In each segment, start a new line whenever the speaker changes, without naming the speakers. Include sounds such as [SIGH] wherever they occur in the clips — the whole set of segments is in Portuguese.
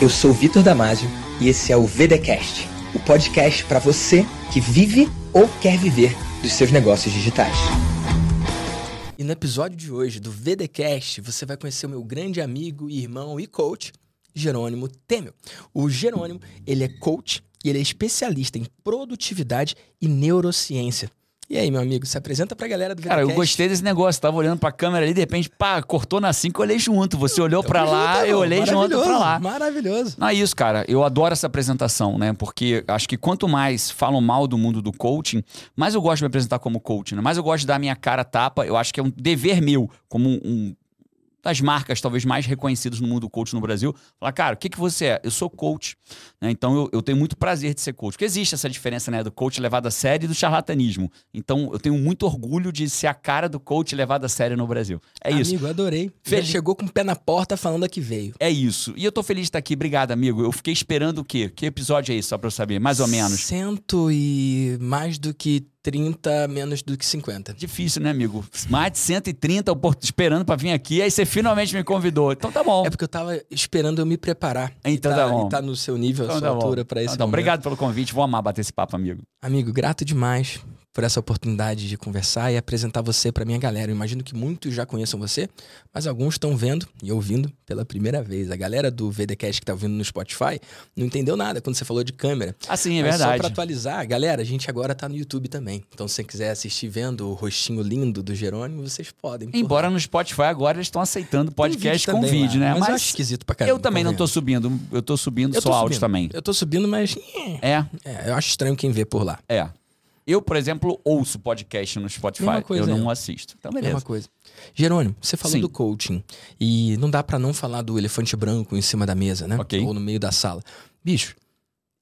Eu sou Vitor Damasio e esse é o VDcast, o podcast para você que vive ou quer viver dos seus negócios digitais. E no episódio de hoje do VDcast, você vai conhecer o meu grande amigo, irmão e coach, Jerônimo Temel. O Jerônimo, ele é coach e ele é especialista em produtividade e neurociência. E aí, meu amigo, se apresenta pra galera do
Cara, eu gostei desse negócio. Tava olhando pra câmera ali, de repente, pá, cortou na 5, eu olhei junto. Você olhou pra lá, eu olhei junto pra lá.
Maravilhoso.
Não é isso, cara. Eu adoro essa apresentação, né? Porque acho que quanto mais falam mal do mundo do coaching, mais eu gosto de me apresentar como coach, né? Mais eu gosto de dar a minha cara tapa. Eu acho que é um dever meu, como um das marcas talvez mais reconhecidas no mundo coach no Brasil, falar, cara, o que, que você é? Eu sou coach, né? Então eu, eu, tenho muito prazer de ser coach. Porque existe essa diferença, né, do coach levado a sério e do charlatanismo. Então eu tenho muito orgulho de ser a cara do coach levado a sério no Brasil. É
amigo,
isso.
Amigo, adorei. Fel... Chegou com o pé na porta falando que veio.
É isso. E eu tô feliz de estar aqui. Obrigado, amigo. Eu fiquei esperando o quê? Que episódio é esse, só pra eu saber? Mais ou menos.
Cento e mais do que 30 menos do que 50.
Difícil, né, amigo? Mais de 130 esperando para vir aqui, aí você finalmente me convidou. Então tá bom.
É porque eu tava esperando eu me preparar.
Então tá, tá bom.
Tá no seu nível, então, a sua tá altura para esse
então, Obrigado pelo convite, vou amar bater esse papo, amigo.
Amigo, grato demais por essa oportunidade de conversar e apresentar você para minha galera. Eu imagino que muitos já conheçam você, mas alguns estão vendo e ouvindo pela primeira vez. A galera do VDcast que está ouvindo no Spotify não entendeu nada quando você falou de câmera.
Assim, é mas verdade.
Só para atualizar, galera, a gente agora está no YouTube também. Então, se você quiser assistir vendo o rostinho lindo do Jerônimo, vocês podem.
Embora no Spotify agora eles estão aceitando podcast vídeo com vídeo, né?
Mas, mas eu acho esquisito pra caramba.
Eu também não estou subindo. Eu estou subindo eu só áudio também.
Eu estou subindo, mas. [LAUGHS]
É.
é. Eu acho estranho quem vê por lá.
É. Eu, por exemplo, ouço podcast no Spotify. Coisa, eu não é. assisto. Então, beleza.
Mesma coisa. Jerônimo, você falou Sim. do coaching. E não dá para não falar do elefante branco em cima da mesa, né?
Okay.
Ou no meio da sala. Bicho,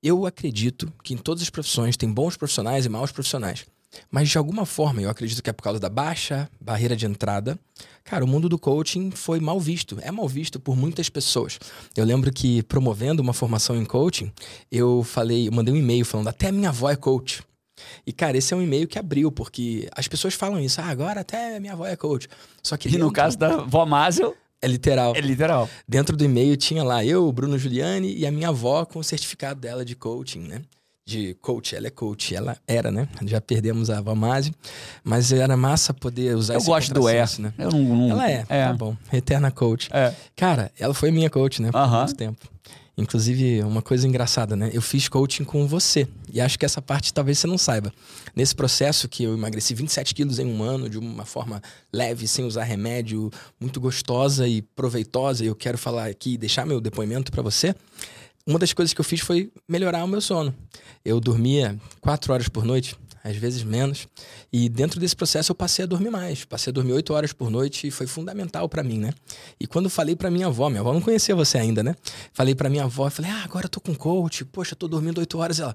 eu acredito que em todas as profissões tem bons profissionais e maus profissionais. Mas de alguma forma, eu acredito que é por causa da baixa barreira de entrada. Cara, o mundo do coaching foi mal visto, é mal visto por muitas pessoas. Eu lembro que promovendo uma formação em coaching, eu falei, eu mandei um e-mail falando até minha avó é coach. E, cara, esse é um e-mail que abriu, porque as pessoas falam isso. Ah, agora até minha avó é coach. Só que
e dentro... no caso da vó Mazel...
É literal.
É literal.
Dentro do e-mail tinha lá eu, Bruno Giuliani e a minha avó com o certificado dela de coaching, né? De coach, ela é coach, ela era, né? Já perdemos a avó Mase, mas era massa poder usar
eu gosto do é.
né?
Eu não, não,
Ela é, é, tá bom. Eterna coach.
É.
Cara, ela foi minha coach, né? Por
uh -huh.
muito tempo. Inclusive, uma coisa engraçada, né? Eu fiz coaching com você. E acho que essa parte talvez você não saiba. Nesse processo que eu emagreci 27 quilos em um ano, de uma forma leve, sem usar remédio, muito gostosa e proveitosa, e eu quero falar aqui, deixar meu depoimento para você. Uma das coisas que eu fiz foi melhorar o meu sono. Eu dormia quatro horas por noite, às vezes menos. E dentro desse processo eu passei a dormir mais. Passei a dormir oito horas por noite e foi fundamental para mim, né? E quando falei para minha avó, minha avó não conhecia você ainda, né? Falei para minha avó, falei: "Ah, agora eu tô com coach. Poxa, eu tô dormindo oito horas". Ela: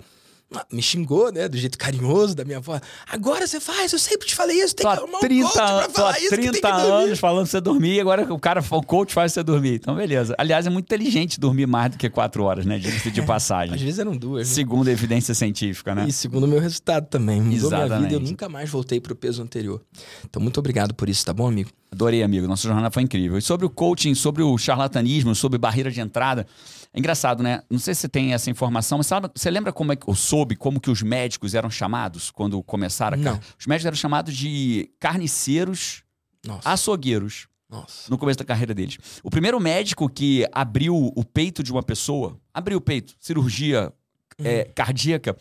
me xingou, né? Do jeito carinhoso da minha avó. Agora você faz, eu sempre te falei isso, tem
tô
que arrumar
30,
um coach pra falar isso.
30 anos falando pra você dormir, agora o cara, o coach faz você dormir. Então, beleza. Aliás, é muito inteligente dormir mais do que quatro horas, né? De, de [LAUGHS] passagem.
Às vezes eram duas.
Né? Segundo a evidência científica, né?
E segundo o meu resultado também. Mudou
Exatamente.
minha vida, eu nunca mais voltei pro peso anterior. Então, muito obrigado por isso, tá bom, amigo?
Adorei, amigo. Nossa jornada foi incrível. E sobre o coaching, sobre o charlatanismo, sobre barreira de entrada. É engraçado, né? Não sei se você tem essa informação, mas sabe, você lembra como é que, ou soube como que os médicos eram chamados quando começaram a
Não.
Os médicos eram chamados de carniceiros,
Nossa.
açougueiros.
Nossa.
No começo da carreira deles. O primeiro médico que abriu o peito de uma pessoa, abriu o peito, cirurgia
Uhum.
é, cardíaca,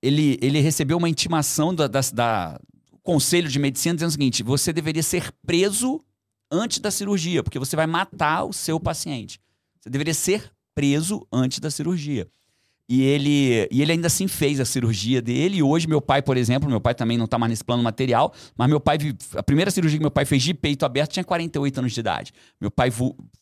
ele, ele recebeu uma intimação da, da, da Conselho de Medicina dizendo o seguinte: você deveria ser preso antes da cirurgia, porque você vai matar o seu paciente. Você deveria ser preso antes da cirurgia. E ele, e ele ainda assim fez a cirurgia dele. E hoje, meu pai, por exemplo, meu pai também não está mais nesse plano material, mas meu pai, a primeira cirurgia que meu pai fez de peito aberto tinha 48 anos de idade. Meu pai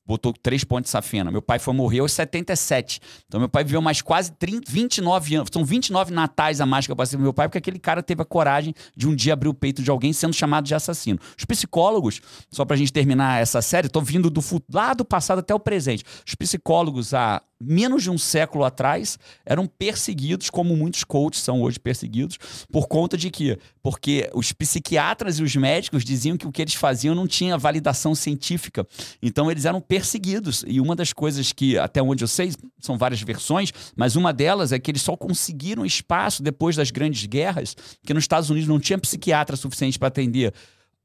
botou três pontos de safena. Meu pai foi morrer aos 77. Então, meu pai viveu mais quase 30, 29 anos. São 29 natais a mais que eu meu pai, porque aquele cara teve a coragem de um dia abrir o peito de alguém sendo chamado de assassino. Os psicólogos, só pra gente terminar essa série, tô vindo do lá do passado até o presente. Os psicólogos, há menos de um século atrás, eram perseguidos, como muitos coaches são hoje perseguidos, por conta de quê? Porque os psiquiatras e os médicos diziam que o que eles faziam não tinha validação científica. Então eles eram perseguidos. E uma das coisas que, até onde eu sei, são várias versões, mas uma delas é que eles só conseguiram espaço depois das grandes guerras, que nos Estados Unidos não tinha psiquiatra suficiente para atender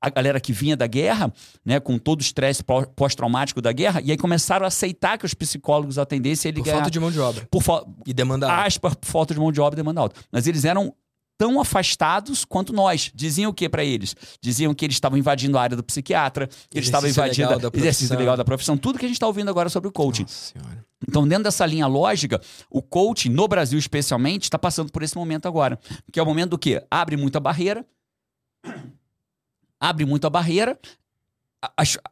a galera que vinha da guerra, né, com todo o estresse pós-traumático da guerra, e aí começaram a aceitar que os psicólogos atendessem ele
Por falta de mão de obra.
Por fa...
E demanda alta.
Aspas, por falta de mão de obra e demanda alta. Mas eles eram tão afastados quanto nós. Diziam o que para eles? Diziam que eles estavam invadindo a área do psiquiatra, que eles estavam invadindo o exercício legal da profissão, tudo que a gente está ouvindo agora sobre o coaching. Então, dentro dessa linha lógica, o coaching, no Brasil especialmente, está passando por esse momento agora. Que é o momento do quê? Abre muita barreira, abre muito a barreira,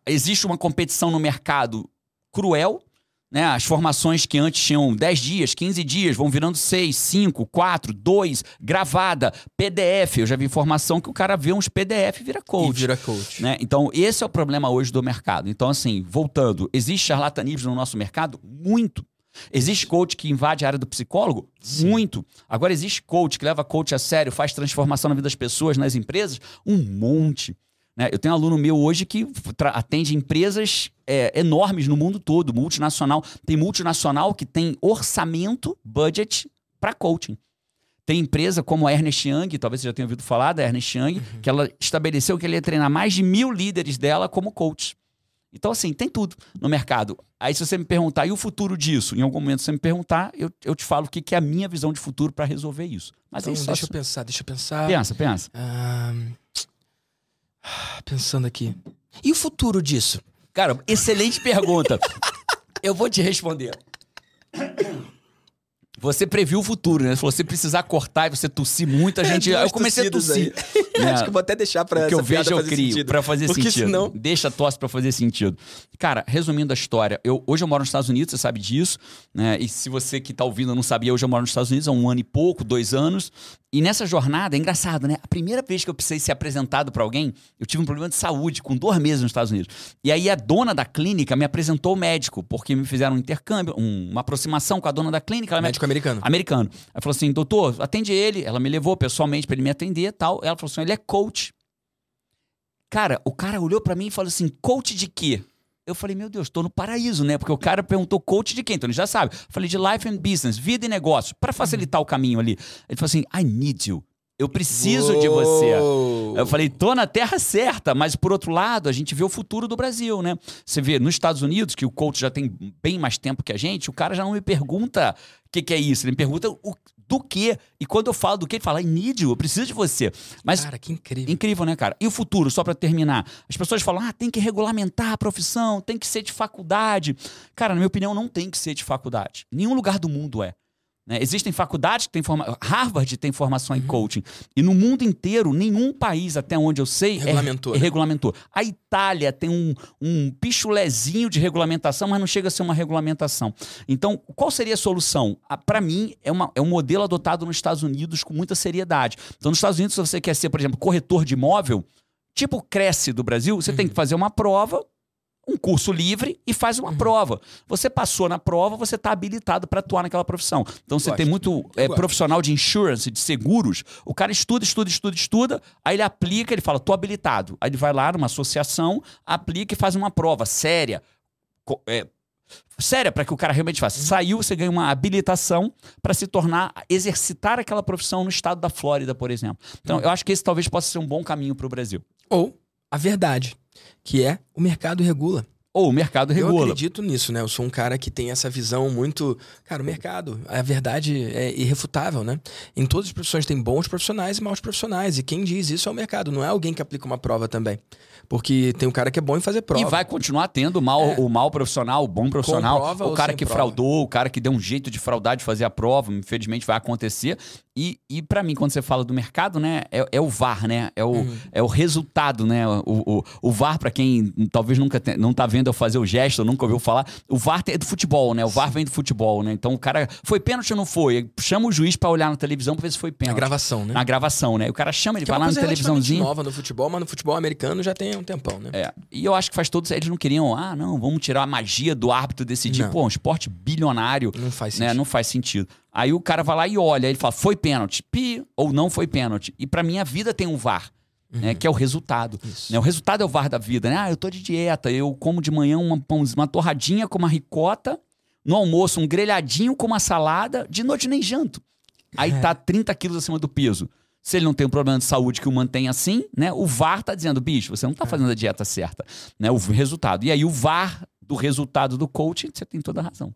existe uma competição no mercado cruel, né? As formações que antes tinham 10 dias, 15 dias, vão virando 6, 5, 4, 2, gravada, PDF. Eu já vi informação que o cara vê uns PDF e vira coach.
E vira coach.
Né? Então, esse é o problema hoje do mercado. Então, assim, voltando, existe charlatanismo no nosso mercado? Muito. Existe coach que invade a área do psicólogo? Sim. Muito. Agora, existe coach que leva coach a sério, faz transformação na vida das pessoas, nas empresas? Um monte. Né? Eu tenho um aluno meu hoje que atende empresas é, enormes no mundo todo, multinacional. Tem multinacional que tem orçamento, budget para coaching. Tem empresa como a Ernest Young, talvez você já tenha ouvido falar da Ernest Young, uhum. que ela estabeleceu que ele ia treinar mais de mil líderes dela como coach. Então, assim, tem tudo no mercado. Aí, se você me perguntar, e o futuro disso? Em algum momento, você me perguntar, eu, eu te falo o que, que é a minha visão de futuro para resolver isso. Mas
então,
é isso.
Deixa eu pensar, deixa eu pensar.
Pensa, pensa.
Pensando aqui. E o futuro disso?
Cara, excelente pergunta. [LAUGHS] eu vou te responder. Você previu o futuro, né? Você falou, se precisar cortar e você tossir muito, a é, gente. É, eu comecei a tossir. [LAUGHS]
Né? Acho que vou até deixar pra.
O que eu vejo, eu crio sentido. pra fazer Porque sentido. Senão... Deixa a tosse pra fazer sentido. Cara, resumindo a história, eu, hoje eu moro nos Estados Unidos, você sabe disso, né? E se você que tá ouvindo não sabia, hoje eu moro nos Estados Unidos há um ano e pouco, dois anos. E nessa jornada, é engraçado, né? A primeira vez que eu precisei ser apresentado para alguém, eu tive um problema de saúde com dois meses nos Estados Unidos. E aí a dona da clínica me apresentou o médico, porque me fizeram um intercâmbio, um, uma aproximação com a dona da clínica.
médico me... americano.
Americano. Ela falou assim, doutor, atende ele. Ela me levou pessoalmente para ele me atender tal. Ela falou assim, ele é coach. Cara, o cara olhou para mim e falou assim, coach de quê? Eu falei, meu Deus, tô no paraíso, né? Porque o cara perguntou coach de quem? Então ele já sabe. Eu falei de life and business, vida e negócio, para facilitar o caminho ali. Ele falou assim: I need you. Eu preciso Uou. de você. Eu falei, tô na terra certa, mas por outro lado, a gente vê o futuro do Brasil, né? Você vê nos Estados Unidos, que o coach já tem bem mais tempo que a gente, o cara já não me pergunta o que, que é isso, ele me pergunta o, do que. E quando eu falo do que, ele fala, I need you, eu preciso de você. Mas,
cara, que incrível.
Incrível, né, cara? E o futuro, só para terminar? As pessoas falam, ah, tem que regulamentar a profissão, tem que ser de faculdade. Cara, na minha opinião, não tem que ser de faculdade. Nenhum lugar do mundo é. Né? Existem faculdades que têm formação. Harvard tem formação uhum. em coaching. E no mundo inteiro, nenhum país, até onde eu sei,
é regulamentou.
É, é regulamentou. A Itália tem um, um pichulezinho de regulamentação, mas não chega a ser uma regulamentação. Então, qual seria a solução? Para mim, é, uma, é um modelo adotado nos Estados Unidos com muita seriedade. Então, nos Estados Unidos, se você quer ser, por exemplo, corretor de imóvel, tipo Cresce do Brasil, você uhum. tem que fazer uma prova um curso livre e faz uma uhum. prova. Você passou na prova, você está habilitado para atuar naquela profissão. Então você Gosto. tem muito é, profissional de insurance, de seguros. O cara estuda, estuda, estuda, estuda, aí ele aplica, ele fala, tô habilitado. Aí ele vai lá numa associação, aplica e faz uma prova séria. É, séria para que o cara realmente faça. Uhum. Saiu, você ganha uma habilitação para se tornar, exercitar aquela profissão no estado da Flórida, por exemplo. Então, uhum. eu acho que esse talvez possa ser um bom caminho para o Brasil.
Ou a verdade que é o mercado regula.
Ou o mercado regula.
Eu acredito nisso, né? Eu sou um cara que tem essa visão muito. Cara, o mercado, a verdade é irrefutável, né? Em todas as profissões tem bons profissionais e maus profissionais. E quem diz isso é o mercado, não é alguém que aplica uma prova também. Porque tem um cara que é bom em fazer prova.
E vai continuar tendo o mal, é. o mal profissional, o bom profissional. o cara que prova. fraudou, o cara que deu um jeito de fraudar, de fazer a prova. Infelizmente vai acontecer. E, e para mim, quando você fala do mercado, né, é, é o VAR, né? É o, uhum. é o resultado, né? O, o, o VAR, para quem talvez nunca te, não tá vendo eu fazer o gesto, nunca ouviu falar, o VAR é do futebol, né? O VAR vem do futebol, né? Então o cara foi pênalti ou não foi? Chama o juiz para olhar na televisão pra ver se foi pênalti.
Na gravação, né?
Na gravação, né? O cara chama, ele que vai é lá na televisãozinho.
nova no futebol, mas no futebol americano já tem um tempão, né?
É. E eu acho que faz todos. Eles não queriam, ah, não, vamos tirar a magia do árbitro decidir. Não. Pô, um esporte bilionário.
Não faz
né?
sentido.
Não faz sentido. Aí o cara vai lá e olha, ele fala, foi pênalti, pi, ou não foi pênalti. E pra mim a vida tem um VAR, né, que é o resultado. Né, o resultado é o VAR da vida, né? Ah, eu tô de dieta, eu como de manhã uma, uma torradinha com uma ricota, no almoço um grelhadinho com uma salada, de noite nem janto. Aí
É.
tá 30 quilos acima do peso. Se ele não tem um problema de saúde que o mantém assim, né? O VAR tá dizendo, bicho, você não
É.
tá fazendo a dieta certa, né? O resultado. E aí o VAR do resultado do coaching, você tem toda a razão.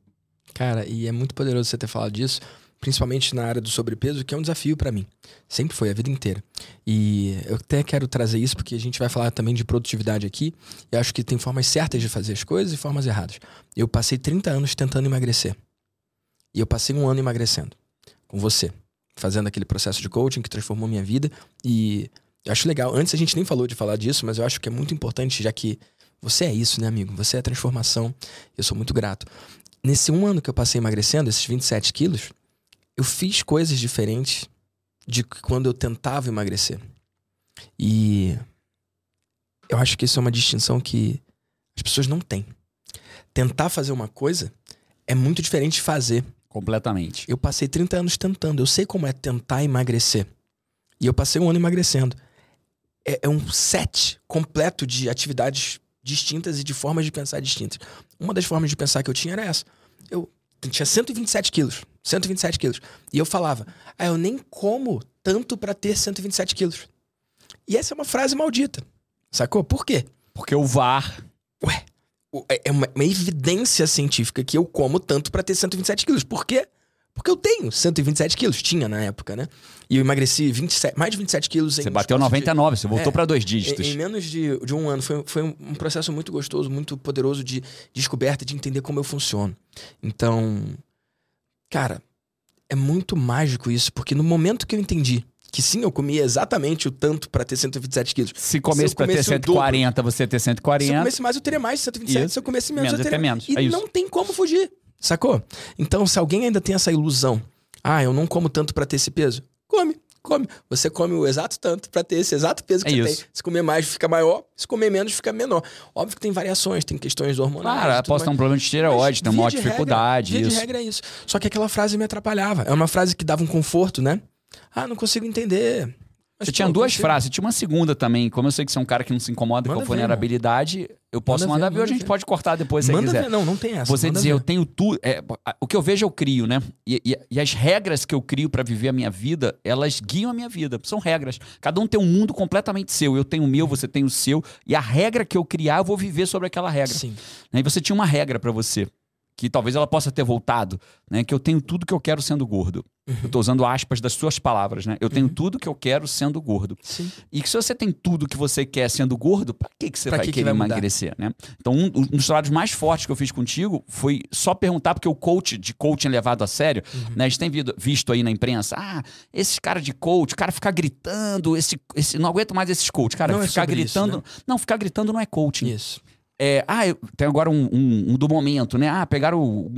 Cara, e é muito poderoso você ter falado disso, principalmente na área do sobrepeso, que é um desafio pra mim. Sempre foi, a vida inteira. E eu até quero trazer isso porque a gente vai falar também de produtividade aqui. E acho que tem formas certas de fazer as coisas e formas erradas. Eu passei 30 anos tentando emagrecer. E eu passei um ano emagrecendo. Com você. Fazendo aquele processo de coaching que transformou minha vida. E eu acho legal. Antes a gente nem falou de falar disso, mas eu acho que é muito importante, já que você é isso, né, amigo? Você é a transformação. Eu sou muito grato. Nesse um ano que eu passei emagrecendo, esses 27 quilos, eu fiz coisas diferentes de quando eu tentava emagrecer. E eu acho que isso é uma distinção que as pessoas não têm. Tentar fazer uma coisa é muito diferente de fazer.
Completamente.
Eu passei 30 anos tentando. Eu sei como é tentar emagrecer. E eu passei um ano emagrecendo. É, é um set completo de atividades distintas e de formas de pensar distintas. Uma das formas de pensar que eu tinha era essa. Eu tinha 127 quilos. 127 quilos. E eu falava, ah, eu nem como tanto pra ter 127 quilos. E essa é uma frase maldita. Sacou? Por quê?
Porque o VAR
Ué, é é uma, uma evidência científica que eu como tanto pra ter 127 quilos. Por quê? Porque eu tenho 127 quilos, tinha na época, né? E eu emagreci 27, mais de 27 quilos em
Você bateu
espaço de-
99, você voltou
É,
pra dois
em,
dígitos.
em menos de, de um ano. Foi, foi um, processo muito gostoso, muito poderoso de descoberta, de entender como eu funciono. Então, cara, é muito mágico isso, porque no momento que eu entendi que sim, eu comia exatamente o tanto pra ter 127 quilos.
Se comesse pra ter
comesse o
140, você ter
Se eu
140.
comesse mais, eu teria mais de 127.
Isso.
Se eu comesse menos,
Menos,
eu teria
menos.
E
É
não tem como fugir, sacou? Então, se alguém ainda tem essa ilusão, ah, eu não como tanto pra ter esse peso, come, come. Você come o exato tanto pra ter esse exato peso que
É
você
isso.
tem. Se comer mais, fica maior. Se comer menos, fica menor. Óbvio que tem variações, tem questões hormonais.
Claro, posso ter um
mais.
problema de esteroide, tem uma maior
de regra-
dificuldade.
via
isso.
de regra é isso. Só que aquela frase me atrapalhava. É uma frase que dava um conforto, né? Ah, não consigo entender. Mas,
Você
pô,
tinha duas frases, tinha uma segunda também. Como eu sei que você é um cara que não se incomoda
Manda
com a
ver,
vulnerabilidade, eu posso
Manda
mandar
ver,
ver, ou a gente
ver.
pode cortar depois se
Manda
quiser.
ver, não, não tem essa.
Você dizer,
ver.
eu tenho tudo. é, o que eu vejo, eu crio, né? E, e- e as regras que eu crio pra viver a minha vida, elas guiam a minha vida. São regras. Cada um tem um mundo completamente seu. Eu tenho o meu, você tem o seu. E a regra que eu criar, eu vou viver sobre aquela regra.
Sim.
Né? E você tinha uma regra pra você. Que talvez ela possa ter voltado, né? Que eu tenho tudo que eu quero sendo gordo. Eu tô usando aspas das suas palavras, né? Eu tenho
Uhum.
tudo que eu quero sendo gordo.
Sim.
E que se você tem tudo que você quer sendo gordo, pra que, que você
Pra
vai
que que
querer
vai mudar?
emagrecer, né? Então, um, um dos trabalhos mais fortes que eu fiz contigo foi só perguntar, porque o coach de coaching levado a sério,
Uhum.
né? A gente tem visto aí na imprensa, ah, esses caras de coach, o cara ficar gritando, esse, esse, não aguento mais esses coach. Cara,
Não é
ficar
isso,
gritando.
né?
Não, ficar gritando não é coaching.
Isso.
É, ah, tem agora um, um- um do momento, né? Ah, pegaram um-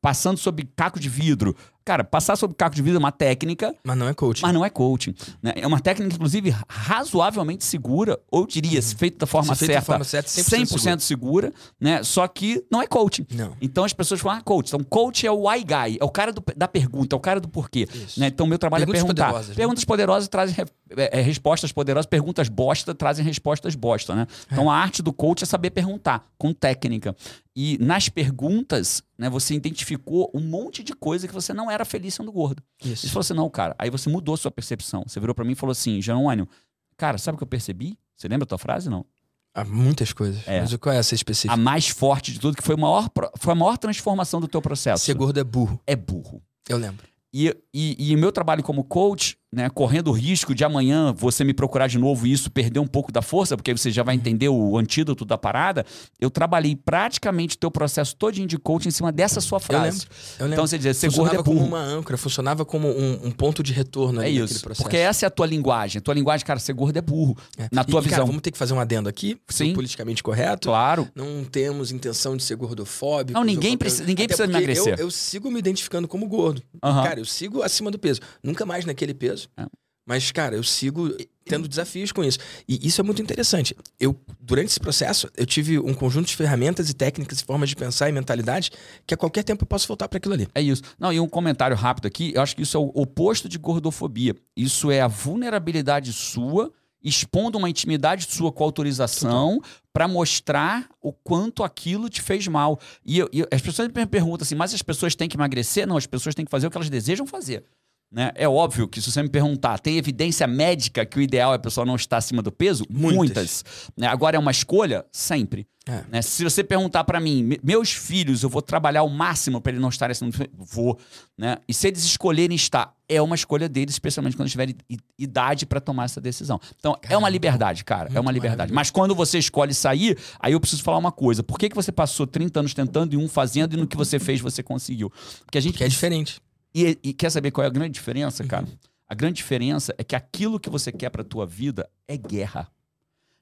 passando sobre caco de vidro. Cara, passar sobre caco de vidro é uma técnica,
Mas não é coaching.
mas não é coaching. né? É uma técnica, inclusive, razoavelmente segura, ou diria, se feita da forma
Uhum. Se feito da
certa,
forma certa,
100%, segura, né? Só que não é coaching.
Não.
Então as pessoas falam, ah, coach. Então, coach é o why guy, é o cara do- da pergunta, é o cara do porquê. Né? Então, meu trabalho
Perguntas
é perguntar.
poderosas, né?
Perguntas poderosas trazem re- é, é, respostas poderosas, perguntas bosta trazem respostas bosta, né?
É.
Então, a arte do coach é saber perguntar, com técnica. E nas perguntas, né, você identificou um monte de coisa que você não era feliz sendo gordo.
Isso.
você falou assim, não, cara. Aí você mudou sua percepção. Você virou pra mim e falou assim, Jerônimo, cara, sabe o que eu percebi? Você lembra a tua frase, não?
Há muitas coisas.
É.
Mas qual é essa específica?
A mais forte de tudo, que foi a maior, foi a maior transformação do teu processo.
Ser gordo é burro.
É burro.
Eu lembro.
E, e, e o meu trabalho como coach, né, correndo o risco de amanhã você me procurar de novo e isso perder um pouco da força, porque aí você já
Uhum.
vai entender o antídoto da parada, eu trabalhei praticamente o teu processo todinho de coach em cima dessa sua
Eu
frase.
lembro. Eu lembro.
Então você dizer, ser gordo
funcionava
é
como uma âncora, funcionava como um, um ponto de retorno
É
ali naquele
isso.
processo.
Porque essa é a tua linguagem. A tua linguagem, cara, ser gordo é burro.
É.
Na
E,
tua
cara,
visão.
vamos ter que fazer um adendo aqui,
Sim.
politicamente correto.
Claro.
Não temos intenção de ser gordofóbico.
Não, ninguém precisa- ninguém precisa emagrecer.
Eu, eu sigo me identificando como gordo.
Aham.
Cara, eu sigo acima do peso. Nunca mais naquele peso.
É.
Mas, cara, eu sigo tendo desafios com isso. E isso é muito interessante. Eu, durante esse processo, eu tive um conjunto de ferramentas e técnicas e formas de pensar e mentalidade que a qualquer tempo eu posso voltar para aquilo ali.
É isso. Não, e um comentário rápido aqui, eu acho que isso é o oposto de gordofobia. Isso é a vulnerabilidade sua expondo uma intimidade sua com autorização para mostrar o quanto aquilo te fez mal. E, eu, e as pessoas me perguntam assim, mas as pessoas têm que emagrecer? Não, as pessoas têm que fazer o que elas desejam fazer. Né? É óbvio que se você me perguntar, tem evidência médica que o ideal é a pessoa não estar acima do peso?
Muitas.
Muitas. Né? Agora é uma escolha? Sempre.
É.
Né? Se você perguntar para mim, "Me- meus filhos, eu vou trabalhar o máximo para eles não estarem acima do peso? Vou. Né? E se eles escolherem estar, é uma escolha deles, especialmente quando tiverem idade para tomar essa decisão. Então, é uma
Caramba.
liberdade, cara. é
Muito
uma liberdade. Mas quando você escolhe sair, aí eu preciso falar uma coisa. Por que, que você passou 30 anos tentando e um fazendo e no que você fez você conseguiu? Porque a gente
Que é diferente.
E, e quer saber qual é a grande diferença, cara? A grande diferença é que aquilo que você quer pra tua vida é guerra.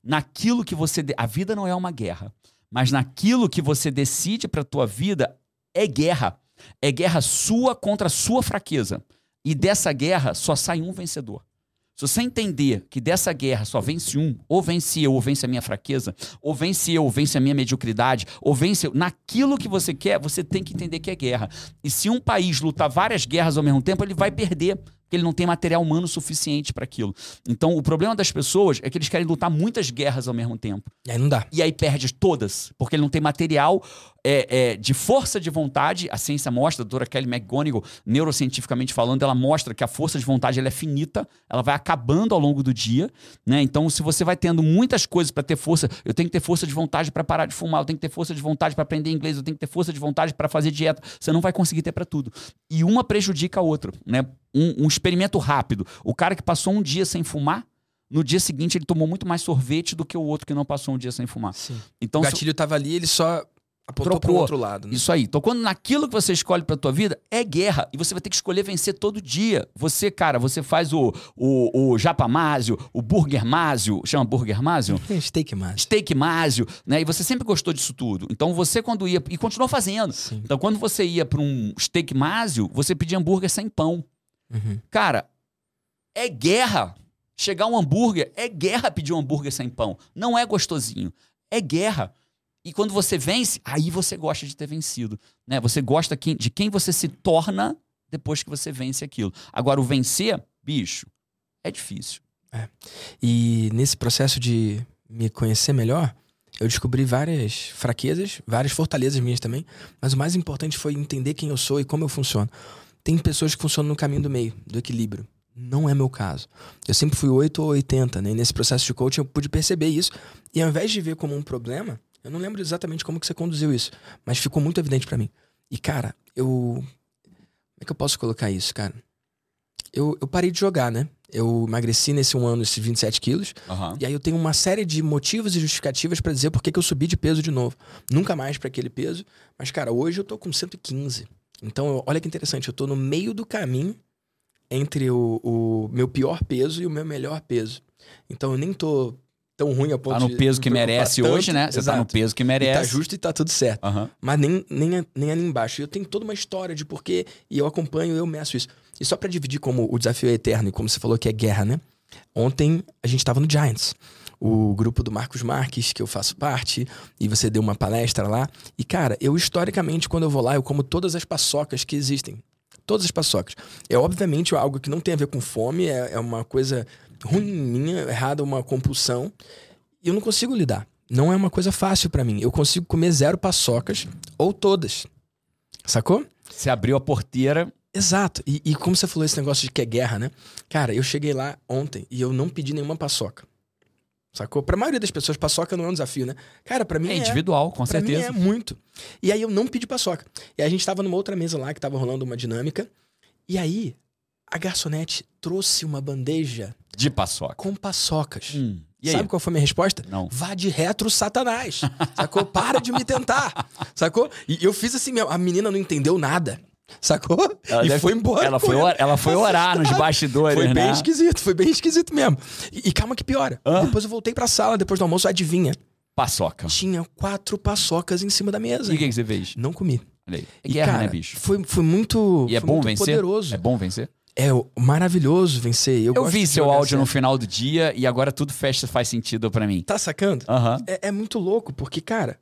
Naquilo que você. de- A vida não é uma guerra. Mas naquilo que você decide pra tua vida é guerra. É guerra sua contra a sua fraqueza. E dessa guerra só sai um vencedor. Se você entender que dessa guerra só vence um, ou vence eu, ou vence a minha fraqueza, ou vence eu, ou vence a minha mediocridade, ou vence eu, naquilo que você quer, você tem que entender que é guerra. E se um país lutar várias guerras ao mesmo tempo, ele vai perder, porque ele não tem material humano suficiente para aquilo. Então, o problema das pessoas é que eles querem lutar muitas guerras ao mesmo tempo.
E aí não dá.
E aí perde todas, porque ele não tem material é, é, de força de vontade. A ciência mostra, a doutora Kelly McGonigal, neurocientificamente falando, ela mostra que a força de vontade ela é finita, ela vai acabando ao longo do dia. Né? Então, se você vai tendo muitas coisas para ter força, eu tenho que ter força de vontade para parar de fumar, eu tenho que ter força de vontade para aprender inglês, eu tenho que ter força de vontade para fazer dieta. Você não vai conseguir ter para tudo. E uma prejudica a outra. Né? Um, um experimento rápido. O cara que passou um dia sem fumar, no dia seguinte ele tomou muito mais sorvete do que o outro que não passou um dia sem fumar.
Sim.
Então,
o
se-
gatilho tava ali, ele só apontou para o outro lado. Né?
isso aí. Então, quando naquilo que você escolhe pra tua vida é guerra. E você vai ter que escolher vencer todo dia. Você, cara, você faz o, o, o japamásio, o burger másio, chama burger másio?
Steak mais.
Steak másio, né? E você sempre gostou disso tudo. Então, você quando ia... E continuou fazendo.
Sim.
Então, quando você ia pra um steak másio, você pedia hambúrguer sem pão.
Uhum.
Cara, é guerra. Chegar um hambúrguer, é guerra pedir um hambúrguer sem pão. Não é gostosinho. É guerra. E quando você vence, aí você gosta de ter vencido. Né? Você gosta de quem você se torna depois que você vence aquilo. Agora, o vencer, bicho, é difícil.
E nesse processo de me conhecer melhor, eu descobri várias fraquezas, várias fortalezas minhas também, mas o mais importante foi entender quem eu sou e como eu funciono. Tem pessoas que funcionam no caminho do meio, do equilíbrio. Não é meu caso. Eu sempre fui 8 ou 80, né? E nesse processo de coaching eu pude perceber isso. E ao invés de ver como um problema, eu não lembro exatamente como que você conduziu isso, mas ficou muito evidente pra mim. E cara, eu. Como é que eu posso colocar isso, cara? Eu, eu parei de jogar, né? Eu emagreci nesse um ano esses 27 quilos. E aí eu tenho uma série de motivos e justificativas pra dizer por que eu subi de peso de novo. Nunca mais pra aquele peso. Mas, cara, hoje eu tô com 115. Então, olha que interessante. Eu tô no meio do caminho entre o, o meu pior peso e o meu melhor peso. Então, eu nem tô tão ruim a ponto
Tá no
de
peso que merece
tanto.
hoje, né? Você tá no
Exato.
peso que
E tá
merece.
justo e tá tudo certo.
Aham.
Mas nem, nem, nem ali embaixo. E eu tenho toda uma história de porquê, e eu acompanho, eu meço isso. E só pra dividir como o desafio é eterno, e como você falou que é guerra, né? Ontem a gente tava no Giants. O grupo do Marcos Marques, que eu faço parte, e você deu uma palestra lá. E, cara, eu historicamente, quando eu vou lá, eu como todas as paçocas que existem. Todas as paçocas. É obviamente algo que não tem a ver com fome, é, é uma coisa ruim minha, errada, uma compulsão. E eu não consigo lidar. Não é uma coisa fácil pra mim. Eu consigo comer zero paçocas ou todas. Sacou?
Você abriu a porteira.
Exato. E, e como você falou esse negócio de que é guerra, né? Cara, eu cheguei lá ontem e eu não pedi nenhuma paçoca. Sacou? Pra maioria das pessoas, paçoca não é um desafio, né? Cara, pra mim
É
é.
individual, com
Pra mim
certeza.
é muito. E aí eu não pedi paçoca. E aí a gente tava numa outra mesa lá que tava rolando uma dinâmica. E aí a garçonete trouxe uma bandeja
De paçoca.
com paçocas.
Hum. E aí?
Sabe qual foi a minha resposta?
Não.
Vá de retro, Satanás. Sacou? Para de me tentar. [LAUGHS] Sacou? E eu fiz assim mesmo. A menina não entendeu nada. Sacou?
Ela
e
deve-
foi embora.
Ela foi, or- ela foi orar nos bastidores,
Foi bem
né?
esquisito, foi bem esquisito mesmo. E, e calma que piora.
Hã?
Depois eu voltei pra sala, depois do almoço, adivinha?
Paçoca.
Tinha quatro paçocas em cima da mesa.
E o que, que você fez?
Não comi.
Olha. É
E,
guerra,
cara,
né, bicho?
Foi, foi muito,
E é bom vencer?
poderoso.
É bom vencer?
É maravilhoso vencer. Eu,
Eu vi seu áudio no
certo.
final do dia e agora tudo fecha faz sentido pra mim.
Tá sacando?
Aham.
É, é muito louco, porque, cara.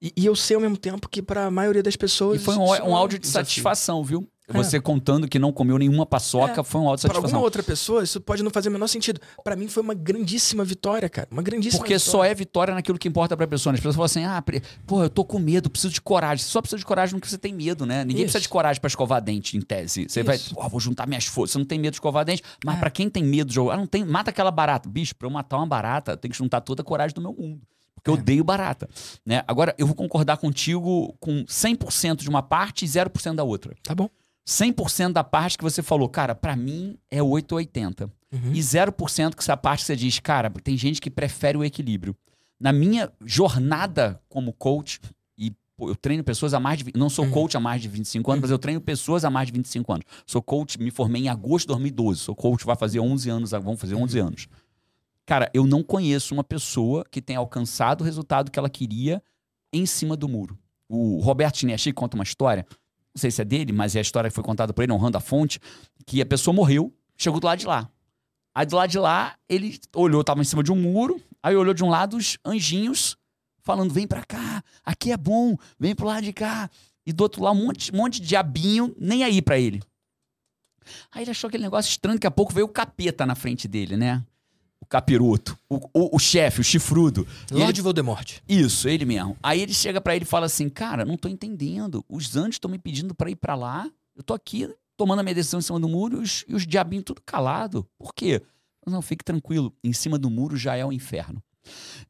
E, e eu sei ao mesmo tempo que pra maioria das
E
pessoas.
foi um, um
é
áudio de
desafio.
satisfação, viu?
É.
Você contando que não comeu nenhuma paçoca
É.
foi um áudio de
Pra alguma
satisfação.
outra pessoa, isso pode não fazer o menor sentido. Pra mim foi uma grandíssima vitória, cara. Uma grandíssima
Porque
vitória.
só é vitória naquilo que importa pra pessoa. As pessoas falam assim: ah, pô, eu tô com medo, preciso de coragem. Você só precisa de coragem no que você tem medo, né? Ninguém
Isso.
precisa de coragem pra escovar dente, em tese. Você vai,
Isso.
pô, vou juntar minhas forças. Você não tem medo de escovar dente. Mas
É.
pra quem tem medo de jogar, ah, não tem, mata aquela barata. Bicho, pra eu matar uma barata, tenho que juntar toda a coragem do meu mundo. Porque eu
É.
odeio barata. Né? Agora, eu vou concordar contigo com 100% de uma parte e 0% da outra.
Tá bom.
100% da parte que você falou, cara, pra mim é 880.
Uhum.
E 0% que essa parte que você diz, cara, tem gente que prefere o equilíbrio. Na minha jornada como coach, e pô, eu treino pessoas há mais de. Não sou
Uhum.
coach há mais de 25 anos, mas eu treino pessoas há mais de 25 anos. Sou coach, me formei em agosto de 2012. Sou coach, vai fazer 11 anos, vamos fazer 11
Uhum.
anos. Cara, eu não conheço uma pessoa que tenha alcançado o resultado que ela queria em cima do muro. O Roberto Chineschi conta uma história, não sei se é dele, mas é a história que foi contada por ele, honrando a fonte, que a pessoa morreu, chegou do lado de lá. Aí do lado de lá, ele olhou, tava em cima de um muro, aí olhou de um lado os anjinhos falando: vem pra cá, aqui é bom, vem pro lado de cá. E do outro lado, um monte, monte de diabinho, nem aí pra ele. Aí ele achou aquele negócio estranho, daqui a pouco veio o capeta na frente dele, né? O capiroto, o, o, o chefe, o chifrudo. E ele
Lorde Voldemort.
isso, ele mesmo. Aí ele chega pra ele e fala assim: Cara, não tô entendendo. Os anjos estão me pedindo pra ir pra lá. Eu tô aqui tomando a minha decisão em cima do muro e os, e os diabinhos tudo calado. Por quê? Não, fique tranquilo. Em cima do muro já é o inferno.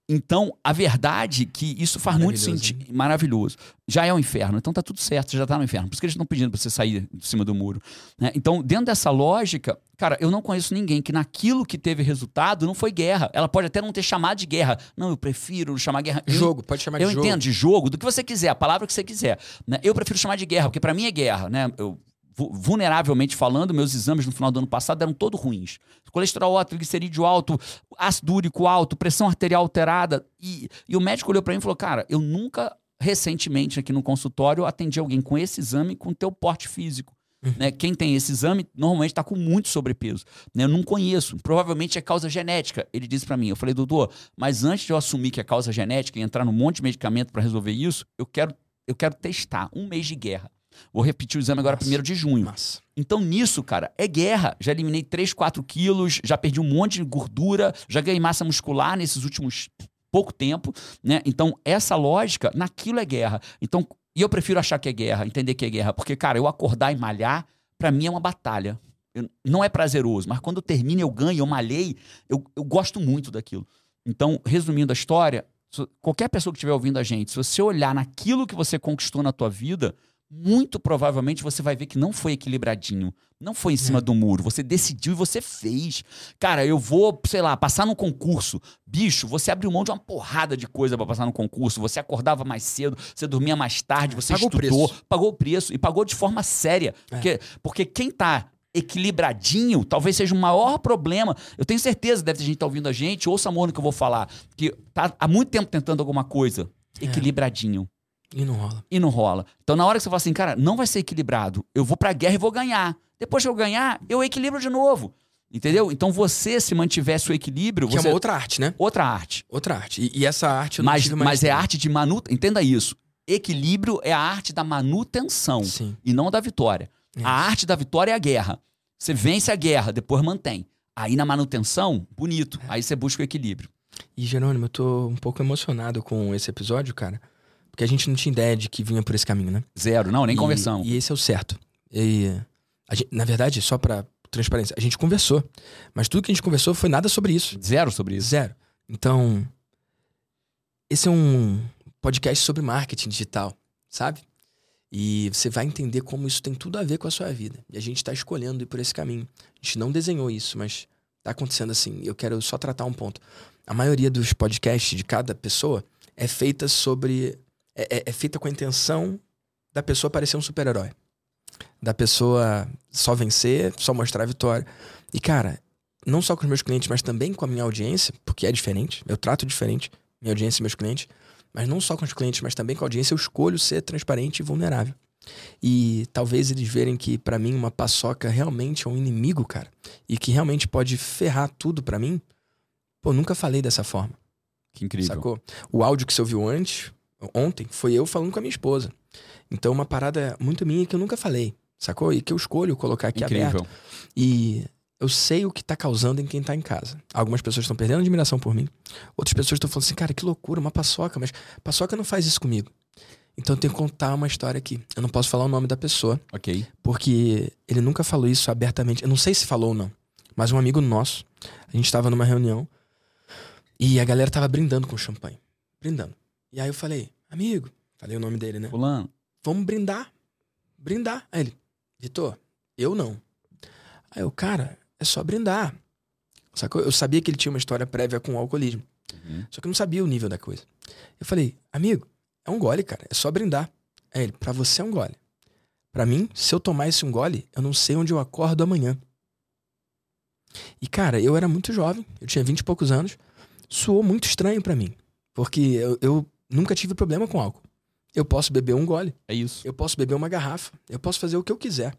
Então, a verdade é que isso faz muito sentido. Maravilhoso. Já é o inferno. Então tá tudo certo, você já tá no inferno. Por isso que eles estão pedindo pra você sair de cima do muro. né? Então, dentro dessa lógica, cara, eu não conheço ninguém que naquilo que teve resultado não foi guerra. Ela pode até não ter chamado de guerra. Não, eu prefiro chamar guerra. Eu
Jogo, pode chamar
eu
de jogo.
entendo de jogo, do que você quiser, a palavra que você quiser. né? Eu prefiro chamar de guerra, porque pra mim é guerra, né? Eu, vulneravelmente falando, meus exames no final do ano passado eram todos ruins. Colesterol alto, triglicerídeo alto, ácido úrico alto, pressão arterial alterada. E, e o médico olhou pra mim e falou: Cara, eu nunca, recentemente aqui no consultório, atendi alguém com esse exame com teu porte físico. Né? Quem tem esse exame normalmente está com muito sobrepeso. né? Eu não conheço. Provavelmente é causa genética. Ele disse para mim. Eu falei, doutor, mas antes de eu assumir que é causa genética e entrar num monte de medicamento para resolver isso, eu quero, eu quero testar um mês de guerra. Vou repetir o exame agora,
Nossa.
1 de junho.
Massa.
Então, nisso, cara, é guerra. Já eliminei 3, 4 quilos, já perdi um monte de gordura, já ganhei massa muscular nesses últimos pouco tempo, né? Então, essa lógica, naquilo é guerra. Então, e eu prefiro achar que é guerra, entender que é guerra, porque, cara, eu acordar e malhar, pra mim é uma batalha. Eu- não é prazeroso, mas quando eu termino, eu ganho, eu malhei, eu, eu gosto muito daquilo. Então, resumindo a história, qualquer pessoa que estiver ouvindo a gente, se você olhar naquilo que você conquistou na tua vida, muito provavelmente você vai ver que não foi equilibradinho. Não foi em cima do muro. Você decidiu e você fez. Cara, eu vou, sei lá, passar no concurso. Bicho, você abriu mão de uma porrada de coisa pra passar no concurso. Você acordava mais cedo, você dormia mais tarde, você
Pagou o
estudou,
preço.
pagou o preço e pagou de forma séria.
É.
Porque, porque quem tá equilibradinho talvez seja o maior problema. Eu tenho certeza, deve ter gente que tá ouvindo a gente, ouça amor no que eu vou falar, que tá há muito tempo tentando alguma coisa.
É.
Equilibradinho
E não rola.
e não rola. Então, na hora que você fala assim, cara, não vai ser equilibrado, eu vou pra guerra e vou ganhar. Depois que eu ganhar, eu equilibro de novo. Entendeu? Então, você, se mantivesse o equilíbrio,
Que
você...
é uma outra arte, né?
outra arte.
Outra arte. E, e essa arte eu não
Mas,
mais
mas é arte de manutenção. Entenda isso. Equilíbrio é a arte da manutenção
Sim.
e não da vitória.
É.
A arte da vitória é a guerra. Você vence a guerra, depois mantém. Aí na manutenção, bonito.
É.
Aí você busca o equilíbrio.
E, Jerônimo, eu tô um pouco emocionado com esse episódio, cara. Porque a gente não tinha ideia de que vinha por esse caminho, né?
Zero, não, nem
E-
conversão.
E esse é o certo. E gente- na verdade, só pra transparência, a gente conversou. Mas tudo que a gente conversou foi nada sobre isso.
Zero sobre isso.
Zero. Então, esse é um podcast sobre marketing digital, sabe? E você vai entender como isso tem tudo a ver com a sua vida. E a gente está escolhendo ir por esse caminho. A gente não desenhou isso, mas tá acontecendo assim. Eu quero só tratar um ponto. A maioria dos podcasts de cada pessoa é feita sobre. É, é- é feita com a intenção da pessoa parecer um super-herói. Da pessoa só vencer, só mostrar a vitória. E, cara, não só com os meus clientes, mas também com a minha audiência, porque é diferente, eu trato diferente, minha audiência e meus clientes, mas não só com os clientes, mas também com a audiência, eu escolho ser transparente e vulnerável. E talvez eles verem que pra mim uma paçoca realmente é um inimigo, cara, e que realmente pode ferrar tudo pra mim. Pô, nunca falei dessa forma.
Que incrível.
Sacou? O áudio que você ouviu antes, ontem, foi eu falando com a minha esposa. Então, uma parada muito minha que eu nunca falei, sacou? E que eu escolho colocar aqui
Incrível.
aberto. E eu sei o que tá causando em quem tá em casa. Algumas pessoas estão perdendo admiração por mim. Outras pessoas estão falando assim, cara, que loucura, uma paçoca, mas paçoca não faz isso comigo. Então eu tenho que contar uma história aqui. Eu não posso falar o nome da pessoa,
Ok.
porque ele nunca falou isso abertamente. Eu não sei se falou ou não, mas um amigo nosso, a gente tava numa reunião e a galera tava brindando com champanhe. Brindando. E aí eu falei, amigo, falei o nome dele, né?
Fulano.
Vamos brindar. Brindar. Aí ele, Vitor, eu não. Aí eu, cara, é só brindar. Sacou? Eu sabia que ele tinha uma história prévia com o alcoolismo.
Uhum.
Só que eu não sabia o nível da coisa. Eu falei, amigo, é um gole, cara. É só brindar. Aí ele, pra você é um gole. Pra mim, se eu tomar esse um gole, eu não sei onde eu acordo amanhã. E, cara, eu era muito jovem. Eu tinha vinte e poucos anos. Soou muito estranho pra mim. Porque eu, eu nunca tive problema com álcool. Eu posso beber um gole.
É isso.
Eu posso beber uma garrafa. Eu posso fazer o que eu quiser.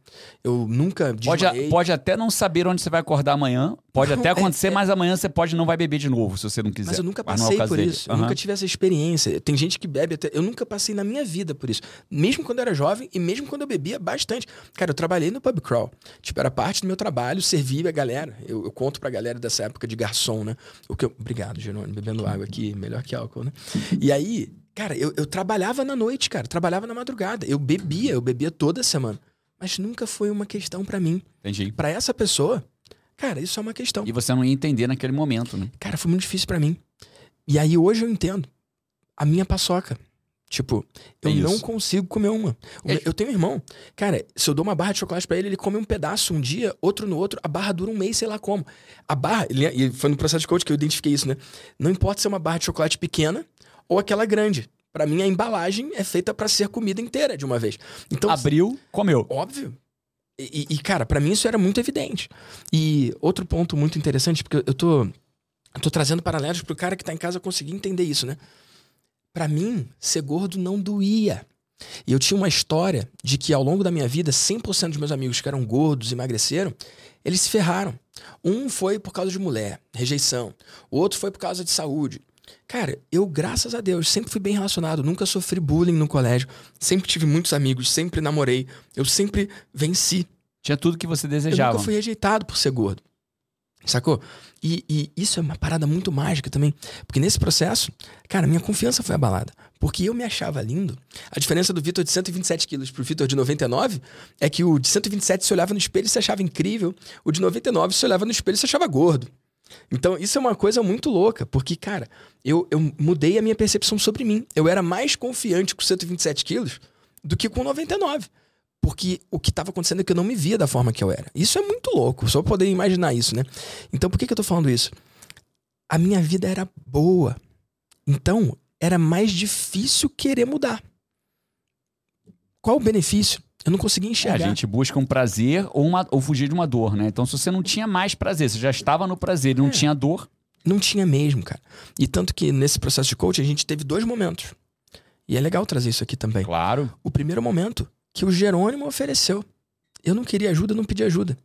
Eu nunca
Pode, pode até não saber onde você vai acordar amanhã. Pode
Não,
até
é-
acontecer,
é-
mas amanhã você pode não vai beber de novo, se você não quiser.
Mas eu nunca
é o
passei
caso
por
dele.
isso. Eu
Aham.
nunca tive essa experiência. Tem gente que bebe até. Eu nunca passei na minha vida por isso. Mesmo quando eu era jovem e mesmo quando eu bebia bastante. Cara, eu trabalhei no pub crawl. Tipo, era parte do meu trabalho servir a galera. Eu, eu conto pra galera dessa época de garçom, né? O que eu... Obrigado, Jerônimo. Bebendo água aqui, melhor que álcool, né? E aí, cara, eu, eu trabalhava na noite, cara. Trabalhava na madrugada. Eu bebia, eu bebia toda semana. Mas nunca foi uma questão pra mim.
Entendi.
Pra essa pessoa, cara, isso é uma questão.
E você não ia entender naquele momento, né?
Cara, foi muito difícil pra mim. E aí hoje eu entendo. A minha paçoca. Tipo, eu
É
não consigo comer uma.
É-
Eu tenho um irmão. Cara, se eu dou uma barra de chocolate pra ele, ele come um pedaço um dia, outro no outro, a barra dura um mês, sei lá como. A barra, e foi no processo de coach que eu identifiquei isso, né? Não importa se é uma barra de chocolate pequena ou aquela grande. Pra mim, a embalagem é feita pra ser comida inteira de uma vez. Então,
Abriu, comeu.
Óbvio. E, e- cara, pra mim isso era muito evidente. E outro ponto muito interessante, porque eu tô, eu tô trazendo paralelos pro cara que tá em casa conseguir entender isso, né? Pra mim, ser gordo não doía. E eu tinha uma história de que ao longo da minha vida, 100% dos meus amigos que eram gordos, emagreceram, eles se ferraram. Um foi por causa de mulher, rejeição. O outro foi por causa de saúde. Cara, eu, graças a Deus, sempre fui bem relacionado, nunca sofri bullying no colégio, sempre tive muitos amigos, sempre namorei, eu sempre venci.
Tinha tudo que você
Eu
desejava.
nunca fui rejeitado por ser gordo. Sacou? E, e isso é uma parada muito mágica também. Porque nesse processo, cara, minha confiança foi abalada. Porque eu me achava lindo. A diferença do Vitor de 127 quilos pro Vitor de 99 é que o de 127 se olhava no espelho e se achava incrível. O de 99 se olhava no espelho e se achava gordo. Então, isso é uma coisa muito louca, porque, cara, eu, eu mudei a minha percepção sobre mim. Eu era mais confiante com 127 quilos do que com 99. Porque o que estava acontecendo é que eu não me via da forma que eu era. Isso é muito louco, só poder imaginar isso, né? Então, por que, que eu tô falando isso? A minha vida era boa. Então, era mais difícil querer mudar. Qual o benefício? Eu não conseguia
É, a
enxergar.
gente busca um prazer ou, uma, ou fugir de uma dor, né? Então, se você não tinha mais prazer, você já estava no prazer e não
É.
tinha dor,
Não tinha mesmo, cara. E tanto que nesse processo de coaching a gente teve dois momentos. E é legal trazer isso aqui também.
claro.
O primeiro momento que o Jerônimo ofereceu. Eu não queria ajuda, eu não pedi ajuda.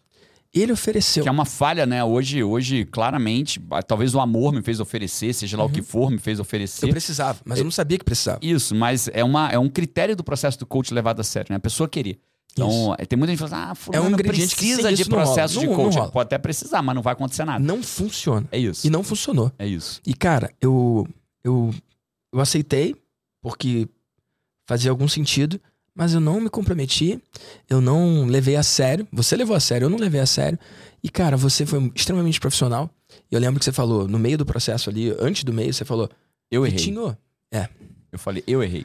Ele ofereceu.
Que é uma falha, né? Hoje, hoje, claramente, talvez o amor me fez oferecer, seja lá o que for, me fez
Eu
oferecer.
precisava, mas eu não sabia que precisava.
Isso, mas é, uma, é um critério do processo do coach levado a sério, né? A pessoa querer. Então, é, tem muita gente que fala, ah, fulano
ingrediente que
precisa
sem
de
isso não
processo de
Não- não
coach.
rola.
Pode até precisar, mas não vai acontecer nada.
Não funciona.
É isso.
E não funcionou.
É isso.
E, cara, eu, eu, eu aceitei porque fazia algum sentido, mas eu não me comprometi, eu não levei a sério. Você levou a sério, eu não levei a sério. E, cara, você foi extremamente profissional. E eu lembro que você falou, no meio do processo ali, antes do meio, você falou,
Eu errei.
Vitinho,
Eu falei, eu errei.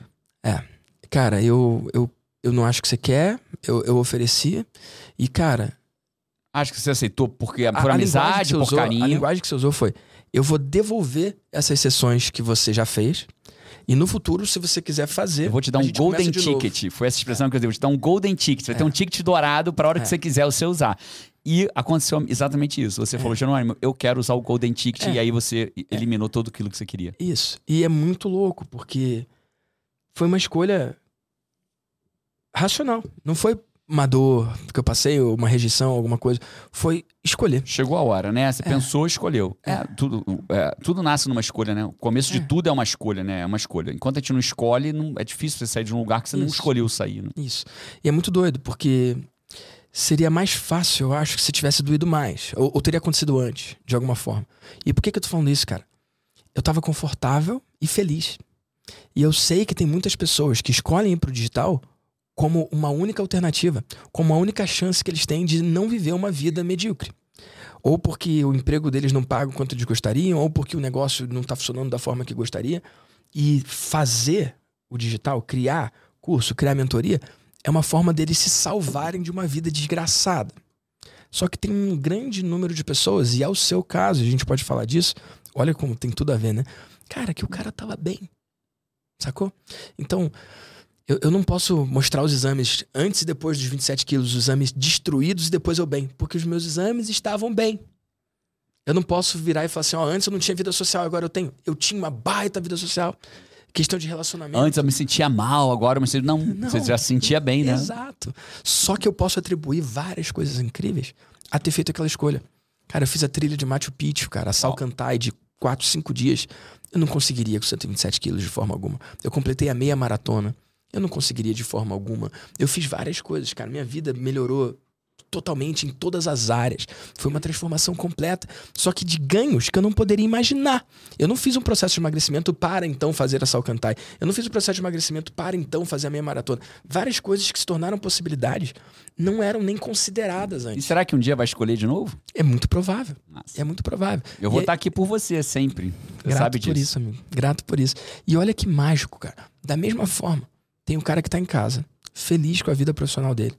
cara, eu, eu, eu não acho que você quer, eu, eu ofereci. E, cara,
Acho que você aceitou porque,
a-
por
a
amizade, por
usou- A
carinho.
linguagem que você usou foi: eu vou devolver essas sessões que você já fez. E no futuro, se você quiser fazer.
Eu vou te dar um golden
novo.
ticket. Foi essa expressão que eu dei. Vou te dar um golden ticket. Você vai ter
É.
um ticket dourado para a hora
É.
que você quiser você usar. E aconteceu exatamente isso. Você falou, Jerônimo, eu quero usar o golden ticket.
É.
E aí você eliminou tudo aquilo que você queria.
Isso. E é muito louco, porque foi uma escolha racional. Não foi uma dor que eu passei, ou uma rejeição, alguma coisa. Foi escolher.
Chegou a hora, né? Você
É.
pensou, escolheu. É, tudo, é, tudo nasce numa escolha, né? O começo de
É.
tudo é uma escolha, né? É uma escolha. Enquanto a gente não escolhe, não, é difícil você sair de um lugar que você não
Isso.
escolheu sair. Né?
Isso. E é muito doido, porque seria mais fácil, eu acho, que se tivesse doído mais. Ou, ou teria acontecido antes, de alguma forma. E por que, que eu tô falando isso, cara? Eu tava confortável e feliz. E eu sei que tem muitas pessoas que escolhem ir pro digital como uma única alternativa, como a única chance que eles têm de não viver uma vida medíocre. Ou porque o emprego deles não paga o quanto eles gostariam, ou porque o negócio não está funcionando da forma que gostaria. E fazer o digital, criar curso, criar mentoria, é uma forma deles se salvarem de uma vida desgraçada. Só que tem um grande número de pessoas, e é o seu caso, a gente pode falar disso. Olha como tem tudo a ver, né? Cara, que o cara tava bem. Sacou? Então, eu, eu não posso mostrar os exames antes e depois dos 27 quilos, os exames destruídos e depois eu bem, porque os meus exames estavam bem. Eu não posso virar e falar assim, ó, antes eu não tinha vida social, agora eu tenho. Eu tinha uma baita vida social. Questão de relacionamento.
Antes eu me sentia mal, agora eu me sinto. Não,
Não.
você já se sentia bem, né?
Exato. Só que eu posso atribuir várias coisas incríveis a ter feito aquela escolha. Cara, eu fiz a trilha de Machu Picchu, cara, a Salcantay de 4, 5 dias. Eu não conseguiria com 127 quilos de forma alguma. Eu completei a meia maratona. Eu não conseguiria de forma alguma. Eu fiz várias coisas, cara. Minha vida melhorou totalmente em todas as áreas. Foi uma transformação completa, só que de ganhos que eu não poderia imaginar. Eu não fiz um processo de emagrecimento para então fazer a Salcantay. Eu não fiz um processo de emagrecimento para então fazer a meia maratona. Várias coisas que se tornaram possibilidades não eram nem consideradas
E
antes.
será que um dia vai escolher de novo?
É muito provável.
Nossa.
É muito provável.
Eu vou
E é-
estar aqui por você sempre. Você
Grato
sabe
por
disso.
isso, amigo. Grato por isso. E olha que mágico, cara. Da mesma forma, tem um cara que tá em casa, feliz com a vida profissional dele.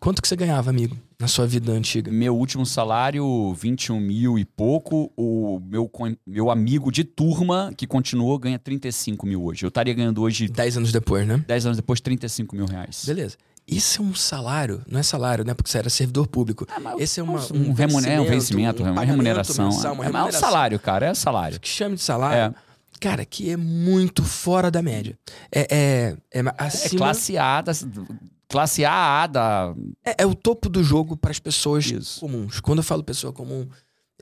Quanto que você ganhava, amigo, na sua vida antiga?
Meu último salário, 21 mil e pouco. O meu, meu amigo de turma, que continuou, ganha 35 mil hoje. Eu estaria ganhando hoje,
Dez anos depois, né?
10 anos depois, 35 mil reais.
Beleza. Isso é um salário, não é salário, né? Porque você era servidor público.
Ah,
Esse é uma,
um, remune- é um vencimento, uma
pagamento
remuneração.
mensal, uma
é, mas é um
remuneração.
salário, cara, é salário.
Que chame de salário. Cara, que é muito fora da média. É, é, é
É
acima,
classe A, da, classe AA da.
é, é o topo do jogo para as pessoas
Isso.
comuns. Quando eu falo pessoa comum,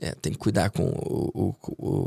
é, tem que cuidar com o, o-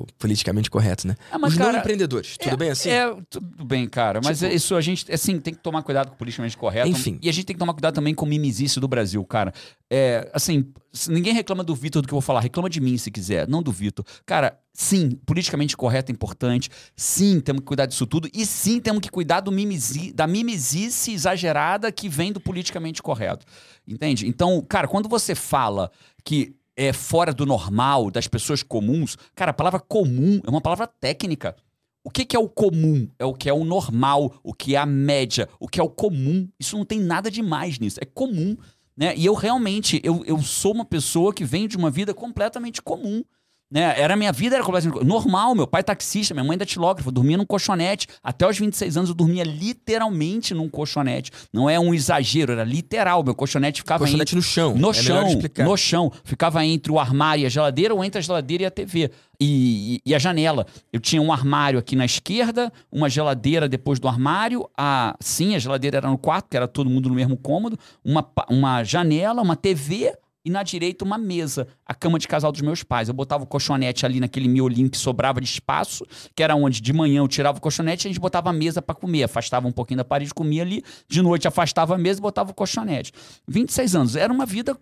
o politicamente correto, né?
Ah, mas,
Os
cara,
não empreendedores, tudo
é,
bem assim?
É, tudo bem, cara. Mas
Tipo-
isso a gente, assim, tem que tomar cuidado com o politicamente correto.
Enfim.
E a gente tem que tomar cuidado também com o mimizice do Brasil, cara. É, assim, ninguém reclama do Vitor do que eu vou falar. Reclama de mim se quiser, não do Vitor. Cara, sim, politicamente correto é importante. Sim, temos que cuidar disso tudo. E sim, temos que cuidar do mimizi, da mimizice exagerada que vem do politicamente correto. Entende? Então, cara, quando você fala que é fora do normal, das pessoas comuns, cara, a palavra comum é uma palavra técnica. O que, que é o comum? É o que é o normal, o que é a média, o que é o comum. Isso não tem nada demais nisso. É comum. Né? E eu realmente, eu, eu sou uma pessoa que vem de uma vida completamente comum. Né? Era minha vida era completamente normal. Meu pai é taxista, minha mãe é datilógrafa, dormia num colchonete. Até os 26 anos eu dormia literalmente num colchonete. Não é um exagero, era literal. Meu colchonete ficava
Colchonete no chão.
no
é
chão, no chão. Ficava entre o armário e a geladeira, ou entre a geladeira e a TV. E, e- e a janela. Eu tinha um armário aqui na esquerda, uma geladeira depois do armário. A, sim, a geladeira era no quarto, que era todo mundo no mesmo cômodo. Uma, uma janela, uma TV e na direita uma mesa, a cama de casal dos meus pais. Eu botava o colchonete ali naquele miolinho que sobrava de espaço, que era onde de manhã eu tirava o colchonete e a gente botava a mesa para comer. Afastava um pouquinho da parede, comia ali. De noite afastava a mesa e botava o colchonete. 26 anos. Era uma vida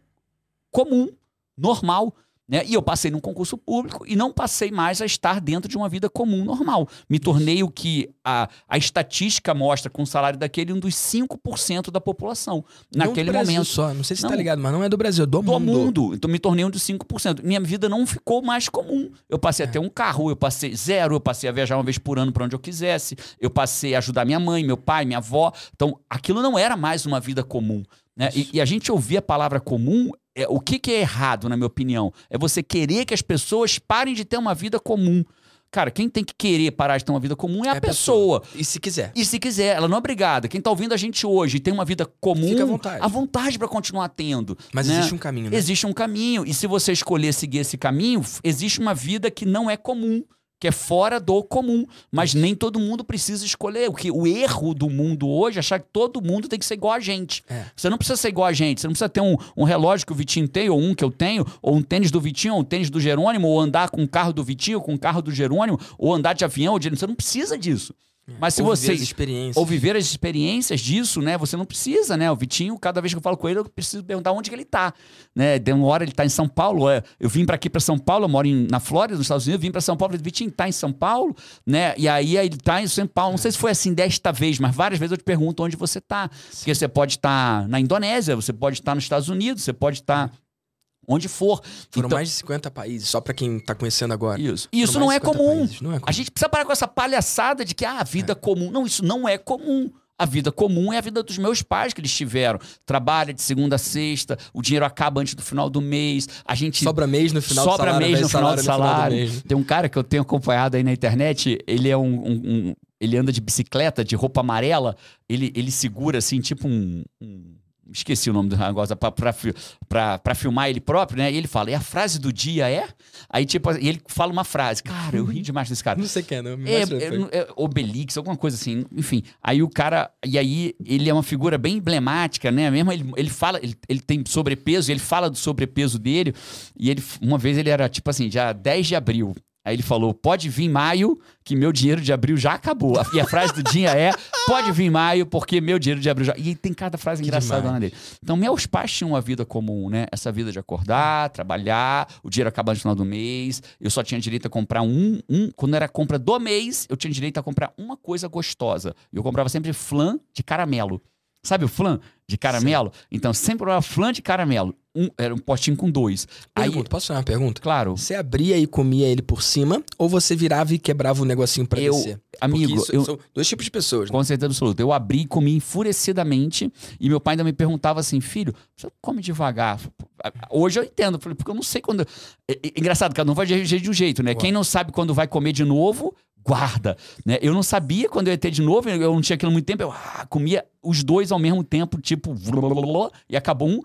comum, normal. Né? E eu passei num concurso público e não passei mais a estar dentro de uma vida comum, normal. Me tornei o que a, a estatística mostra com o salário daquele, um dos 5% da população. Naquele momento.
só. Não sei se
Não.
tá ligado, mas não é do Brasil, é do,
Do
mundo.
mundo. Então me tornei um dos 5%. Minha vida não ficou mais comum. Eu passei a ter um carro, eu passei zero, eu passei a viajar uma vez por ano para onde eu quisesse, eu passei a ajudar minha mãe, meu pai, minha avó. Então aquilo não era mais uma vida comum. Né? E, e a gente ouvir a palavra comum, é, o que, que é errado, na minha opinião? É você querer que as pessoas parem de ter uma vida comum. Cara, quem tem que querer parar de ter uma vida comum é a
É a
pessoa.
E se quiser.
E se quiser, ela não é obrigada. Quem tá ouvindo a gente hoje e tem uma vida comum,
Fica à vontade.
à vontade para continuar tendo.
Mas
né?
existe um caminho, né?
Existe um caminho. E se você escolher seguir esse caminho, existe uma vida que não é comum. Que é fora do comum. Mas nem todo mundo precisa escolher. O, que, o erro do mundo hoje é achar que todo mundo tem que ser igual a gente.
É.
Você não precisa ser igual a gente. Você não precisa ter um, um relógio que o Vitinho tem, ou um que eu tenho, ou um tênis do Vitinho, ou um tênis do Jerônimo, ou andar com o carro do Vitinho, ou com o carro do Jerônimo, ou andar de avião. Ou de... Você não precisa disso. Mas se
Ou
você
viver as experiências.
ou viver as experiências disso, né? Você não precisa, né? O Vitinho, cada vez que eu falo com ele, eu preciso perguntar onde que ele tá, né? De uma hora ele tá em São Paulo, é, eu vim para aqui para São Paulo, eu moro em- na Flórida, nos Estados Unidos, eu vim para São Paulo, falei, Vitinho, tá em São Paulo, né? E aí ele tá em São Paulo, não sei se foi assim desta vez, mas várias vezes eu te pergunto onde você tá, porque você pode estar na Indonésia, você pode estar nos Estados Unidos, você pode estar onde for.
Foram
Então-
mais de 50 países, só pra quem tá conhecendo agora.
Isso.
Foram
Isso não é
de 50
comum.
Não é comum.
A gente precisa parar com essa palhaçada de que ah, a vida comum. Não, isso não é comum. A vida comum é a vida dos meus pais que eles tiveram. Trabalha de segunda a sexta, o dinheiro acaba antes do final do mês, a gente
Sobra mês no final
sobra
do salário.
mês no final do salário.
mês.
Tem um cara que eu tenho acompanhado aí na internet, ele é um. um- um- ele anda de bicicleta, de roupa amarela, ele, ele segura assim, tipo um. um- esqueci o nome do negócio, pra filmar ele próprio, né? E ele fala, e a frase do dia é? Aí, tipo, e ele fala uma frase. Cara, eu ri demais desse cara.
Não sei quem é, não. Me
É, é, é Obelix, alguma coisa assim. Enfim, aí o cara. E aí ele é uma figura bem emblemática, né? Mesmo ele, ele fala, ele, ele tem sobrepeso, ele fala do sobrepeso dele. E ele, uma vez ele era tipo assim, já 10 de abril. Aí ele falou: pode vir maio, que meu dinheiro de abril já acabou. E a frase do dia é: pode vir maio, porque meu dinheiro de abril já. E tem cada frase engraçada
demais.
dele. Então, meus pais tinham uma vida comum, né? Essa vida de acordar, trabalhar, o dinheiro acabar no final do mês. Eu só tinha direito a comprar um, um. Quando era a compra do mês, eu tinha direito a comprar uma coisa gostosa. E eu comprava sempre flan de caramelo. Sabe o flan de caramelo? Então, sempre comprava flan de caramelo. Um, era um potinho com dois. Aí,
Pergunta, posso fazer uma pergunta?
claro,
Você abria e comia ele por cima, ou você virava e quebrava o negocinho pra
eu,
descer?
amigo,
isso
eu,
são dois tipos de pessoas, né?
Com certeza absoluta. Eu abri e comi enfurecidamente. E meu pai ainda me perguntava assim: filho, você come devagar. Hoje eu entendo, porque eu não sei quando. É, é engraçado, cada um vai de de um jeito, né?
Uau.
Quem não sabe quando vai comer de novo, guarda. Né? Eu não sabia quando eu ia ter de novo, eu não tinha aquilo há muito tempo. Eu ah, comia os dois ao mesmo tempo, tipo, e acabou um,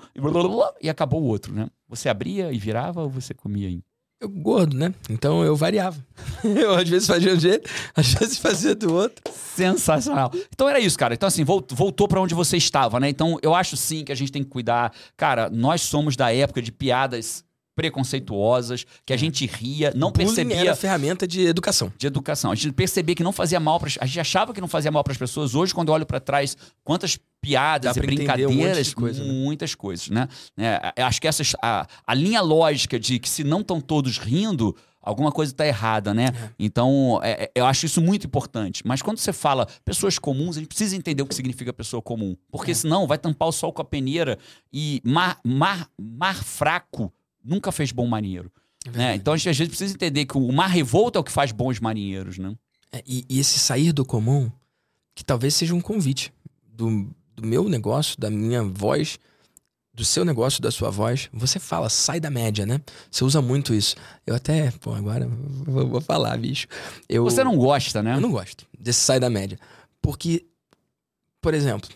e acabou o outro, né? Você abria e virava ou você comia aí?
Eu gordo, né? Então eu variava. [LAUGHS] Eu às vezes fazia de um jeito, às vezes fazia do outro.
Sensacional. Então era isso, cara. Então, assim, vol- voltou pra onde você estava, né? Então, eu acho sim que a gente tem que cuidar. Cara, nós somos da época de piadas preconceituosas, que a gente ria, não
Bullying
percebia
era ferramenta de educação.
de educação. A gente percebia que não fazia mal para a gente achava que não fazia mal para as pessoas. Hohoje, quando eu olho para trás, quantas piadas e
entender um
brincadeiras,
coisa, né?
muitas coisas, né? É, acho que essas, a, a linha lógica de que se não estão todos rindo, alguma coisa está errada, né? Então, é, é, eu acho isso muito importante. Mas quando você fala pessoas comuns, a gente precisa entender o que significa pessoa comum. Porque
É.
senão vai tampar o sol com a peneira e mar, mar, mar fraco nunca fez bom marinheiro.
É
Né? Então a gente às vezes precisa entender que o mar revolto é o que faz bons marinheiros, né?
É, e, e esse sair do comum, que talvez seja um convite do, do meu negócio, da minha voz, do seu negócio, da sua voz. Você fala, sai da média, né? Você usa muito isso. Eu até, pô, agora vou, vou falar, bicho. Eu,
Você não gosta, né?
Eu não gosto desse sai da média. Porque, por exemplo,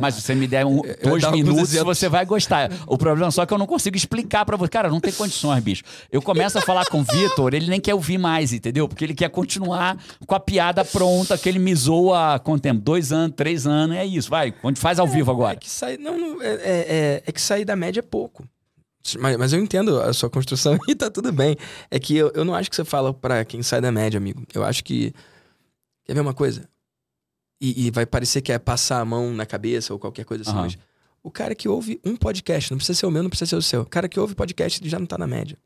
Mas se você me der um- dois minutos,
exemplos.
você vai gostar. O problema só é que eu não consigo explicar pra você. Cara, não tem condições, bicho. Eu começo a falar com o Vitor, ele nem quer ouvir mais, entendeu? Porque ele quer continuar com a piada pronta que ele me zoa há quanto tempo? Dois anos, três anos, é isso. Vai, onde faz ao vivo
É
agora.
que sair, não, não, é, é- é- é que sair da média é pouco. Mas, mas eu entendo a sua construção [LAUGHS] e tá tudo bem. É que eu, eu não acho que você fala pra quem sai da média, amigo. Eu acho que. Quer ver uma coisa? E, e vai parecer que é passar a mão na cabeça ou qualquer coisa assim,
Aham.
mas. O cara que ouve um podcast, não precisa ser o meu, não precisa ser o seu. O cara que ouve podcast, ele já não tá na média.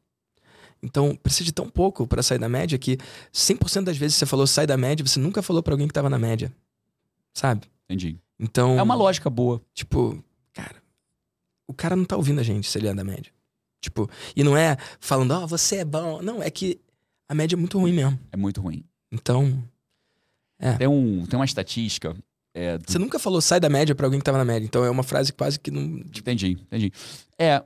Então, precisa de tão pouco pra sair da média que 100% das vezes que você falou sai da média, você nunca falou pra alguém que tava na média. Sabe?
Entendi.
Então.
É uma lógica boa.
Tipo, cara, o cara não tá ouvindo a gente se ele é da média. Tipo, e não é falando, ó, você é bom. Não, é que a média é muito ruim mesmo.
É muito ruim.
Então,
Tem, um, tem uma estatística. é, do-
você nunca falou sai da média pra alguém que tava na média. Então é uma frase quase que não.
Entendi, entendi. É,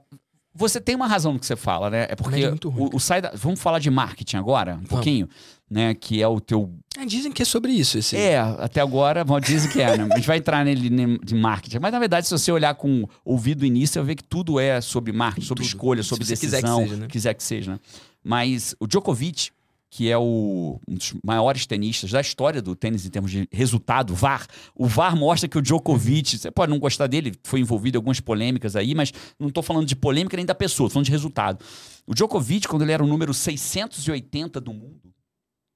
você tem uma razão no que você fala, né? É porque
é muito ruim,
o, o sai da- vamos falar de marketing agora, um pouquinho, né? Que é o teu.
É, dizem que é sobre isso. Esse...
É, até agora, bom, dizem que é, né? A gente vai entrar nele ne- de marketing. Mas na verdade, se você olhar com ouvido início, você vai ver que tudo é sobre marketing, sobre
Tudo.
escolha, sobre
Se você quiser que
decisão,
seja, né?
quiser que seja, né? Mas o Djokovic, que é o, um dos maiores tenistas da história do tênis em termos de resultado, VAR. O VAR mostra que o Djokovic, você pode não gostar dele, foi envolvido em algumas polêmicas aí, mas não estou falando de polêmica nem da pessoa, estou falando de resultado. O Djokovic, quando ele era o número 680 do mundo,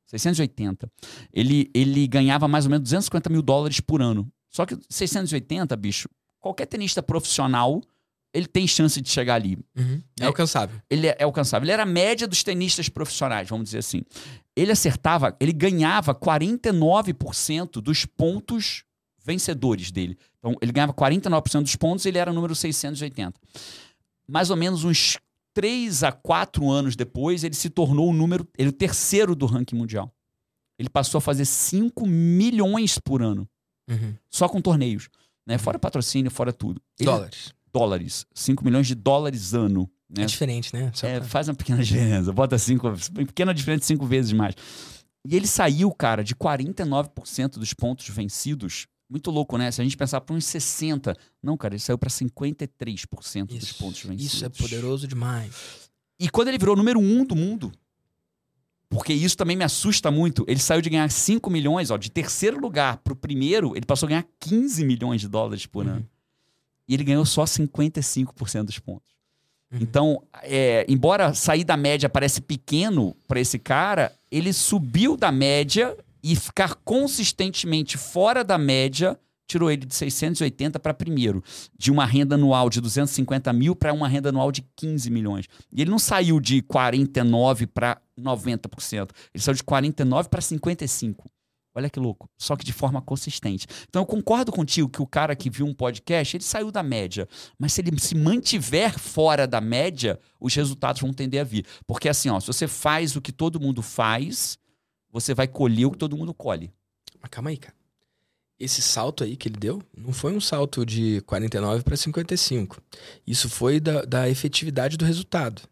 680, ele, ele ganhava mais ou menos 250 mil dólares por ano. Só que 680, bicho, qualquer tenista profissional ele tem chance de chegar ali.
Uhum. É, é, alcançável.
Ele é, é, alcançável. Ele era a média dos tenistas profissionais, vamos dizer assim. Ele acertava, ele ganhava 49% dos pontos vencedores dele. Então, ele ganhava 49% dos pontos e ele era o número 680. Mais ou menos uns 3 a 4 anos depois, ele se tornou o número, ele o terceiro do ranking mundial. Ele passou a fazer 5 milhões por ano. Uhum. Só com torneios. Né? Fora patrocínio, fora tudo.
Ele, Dólares
dólares. 5 milhões de dólares ano. Né?
É diferente, né?
É, pra... Faz uma pequena [LAUGHS] diferença. Bota cinco, pequena diferença cinco vezes mais. E ele saiu, cara, de 49% dos pontos vencidos. Muito louco, né? Se a gente pensar para uns 60%. Não, cara, ele saiu para 53% isso, dos pontos vencidos.
Isso é poderoso demais.
E quando ele virou número um do mundo, porque isso também me assusta muito. Ele saiu de ganhar 5 milhões, ó, de terceiro lugar para o primeiro, ele passou a ganhar 15 milhões de dólares por uhum. ano e ele ganhou só 55% dos pontos. Uhum. Então, é, embora sair da média parece pequeno para esse cara, ele subiu da média e ficar consistentemente fora da média tirou ele de 680 para primeiro, de uma renda anual de 250 mil para uma renda anual de 15 milhões. E ele não saiu de 49 para 90%, ele saiu de 49 para 55%. Olha que louco. Só que de forma consistente. Então eu concordo contigo que o cara que viu um podcast, ele saiu da média. Mas se ele se mantiver fora da média, os resultados vão tender a vir. Porque assim, ó, se você faz o que todo mundo faz, você vai colher o que todo mundo colhe.
Mas calma aí, cara. Esse salto aí que ele deu não foi um salto de 49 para 55. Isso foi da, da efetividade do resultado.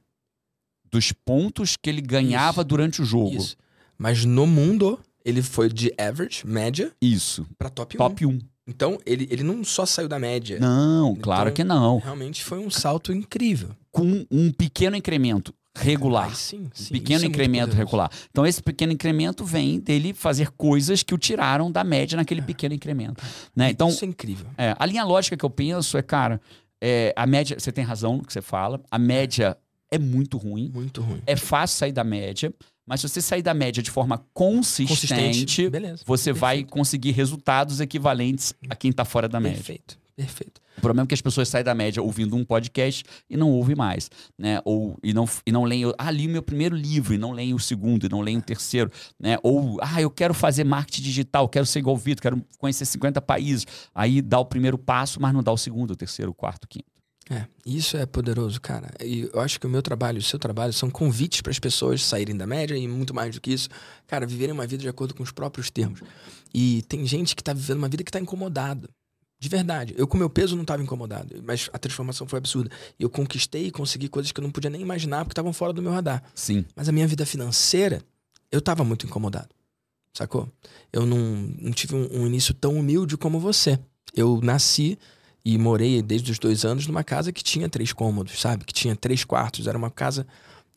Dos pontos que ele ganhava Isso. durante o jogo. Isso.
Mas no mundo, ele foi de average, média.
Isso.
Pra top 1.
Top 1.
Então, ele, ele não só saiu da média.
Não, então, claro que não.
Realmente foi um salto incrível.
Com um pequeno incremento regular. Ah, sim, sim. Um pequeno é incremento regular. Então, esse pequeno incremento vem dele fazer coisas que o tiraram da média naquele é. pequeno incremento. Né? Então,
Isso é incrível.
É, a linha lógica que eu penso é, cara, é, a média, você tem razão no que você fala, a média é muito ruim.
Muito ruim.
É fácil sair da média. Mas se você sair da média de forma consistente, consistente. Você Perfeito. vai conseguir resultados equivalentes a quem está fora da média.
Perfeito. Perfeito.
O problema é que as pessoas saem da média ouvindo um podcast e não ouvem mais, né? Ou e não, e não leem, ah, li o meu primeiro livro e não leem o segundo, e não leem o terceiro, né? Ou, ah, eu quero fazer marketing digital, quero ser igual Vitor, quero conhecer 50 países. Aí dá o primeiro passo, mas não dá o segundo, o terceiro, o quarto, o quinto.
É, isso é poderoso, cara. E eu acho que o meu trabalho e o seu trabalho são convites para as pessoas saírem da média e muito mais do que isso, cara, viverem uma vida de acordo com os próprios termos. E tem gente que tá vivendo uma vida que tá incomodada. De verdade. Eu, com meu peso, não estava incomodado, mas a transformação foi absurda. E eu conquistei e consegui coisas que eu não podia nem imaginar porque estavam fora do meu radar.
Sim.
Mas a minha vida financeira, eu estava muito incomodado. Sacou? Eu não, não tive um, um início tão humilde como você. Eu nasci e morei desde os dois anos numa casa que tinha três cômodos, sabe? Que tinha três quartos. Era uma casa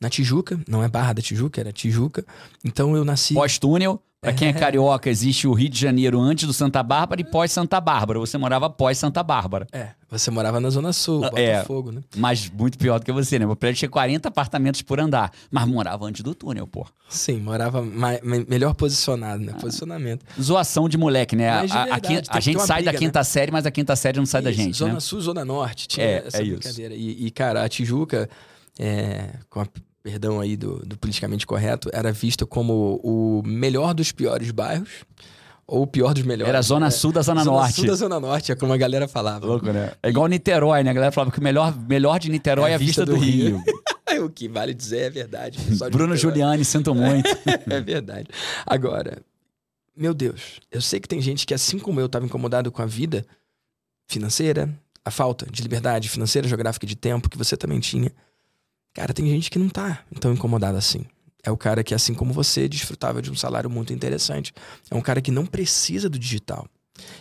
na Tijuca, não é Barra da Tijuca, era Tijuca. Então eu nasci.
Pós-túnel. Pra quem é, [LAUGHS] carioca, existe o Rio de Janeiro antes do Santa Bárbara e pós-Santa Bárbara. Você morava pós-Santa Bárbara.
É, você morava na Zona Sul, ah, é, Botafogo, é, né?
Mas muito pior do que você, né? O prédio tinha 40 apartamentos por andar, mas morava antes do túnel, pô.
Sim, morava mais, melhor posicionado, né? Ah. Posicionamento.
Zoação de moleque, né? Verdade, a, a, a, gente sai briga, da quinta né? série, mas a quinta série não sai
isso,
da gente,
Zona
né?
Sul, Zona Norte, tinha
é,
essa
é
brincadeira. E, e, cara, a Tijuca, é, com a perdão aí do, do politicamente correto, era vista como o melhor dos piores bairros ou o pior dos melhores.
Era a Zona né? Sul da Zona,
zona
Norte.
Sul da Zona Norte, é como a galera falava.
Louco, né? É igual Niterói, né? A galera falava que o melhor, melhor de Niterói é a, vista, vista, do, do Rio.
Rio. [LAUGHS] o que vale dizer é verdade.
Bruno Giuliani, sinto muito. [LAUGHS]
é verdade. Agora, meu Deus, eu sei que tem gente que, assim como eu, estava incomodado com a vida financeira, a falta de liberdade financeira, geográfica de tempo que você também tinha. Cara, tem gente que não tá tão incomodada assim. É o cara que, assim como você, desfrutava de um salário muito interessante. É um cara que não precisa do digital.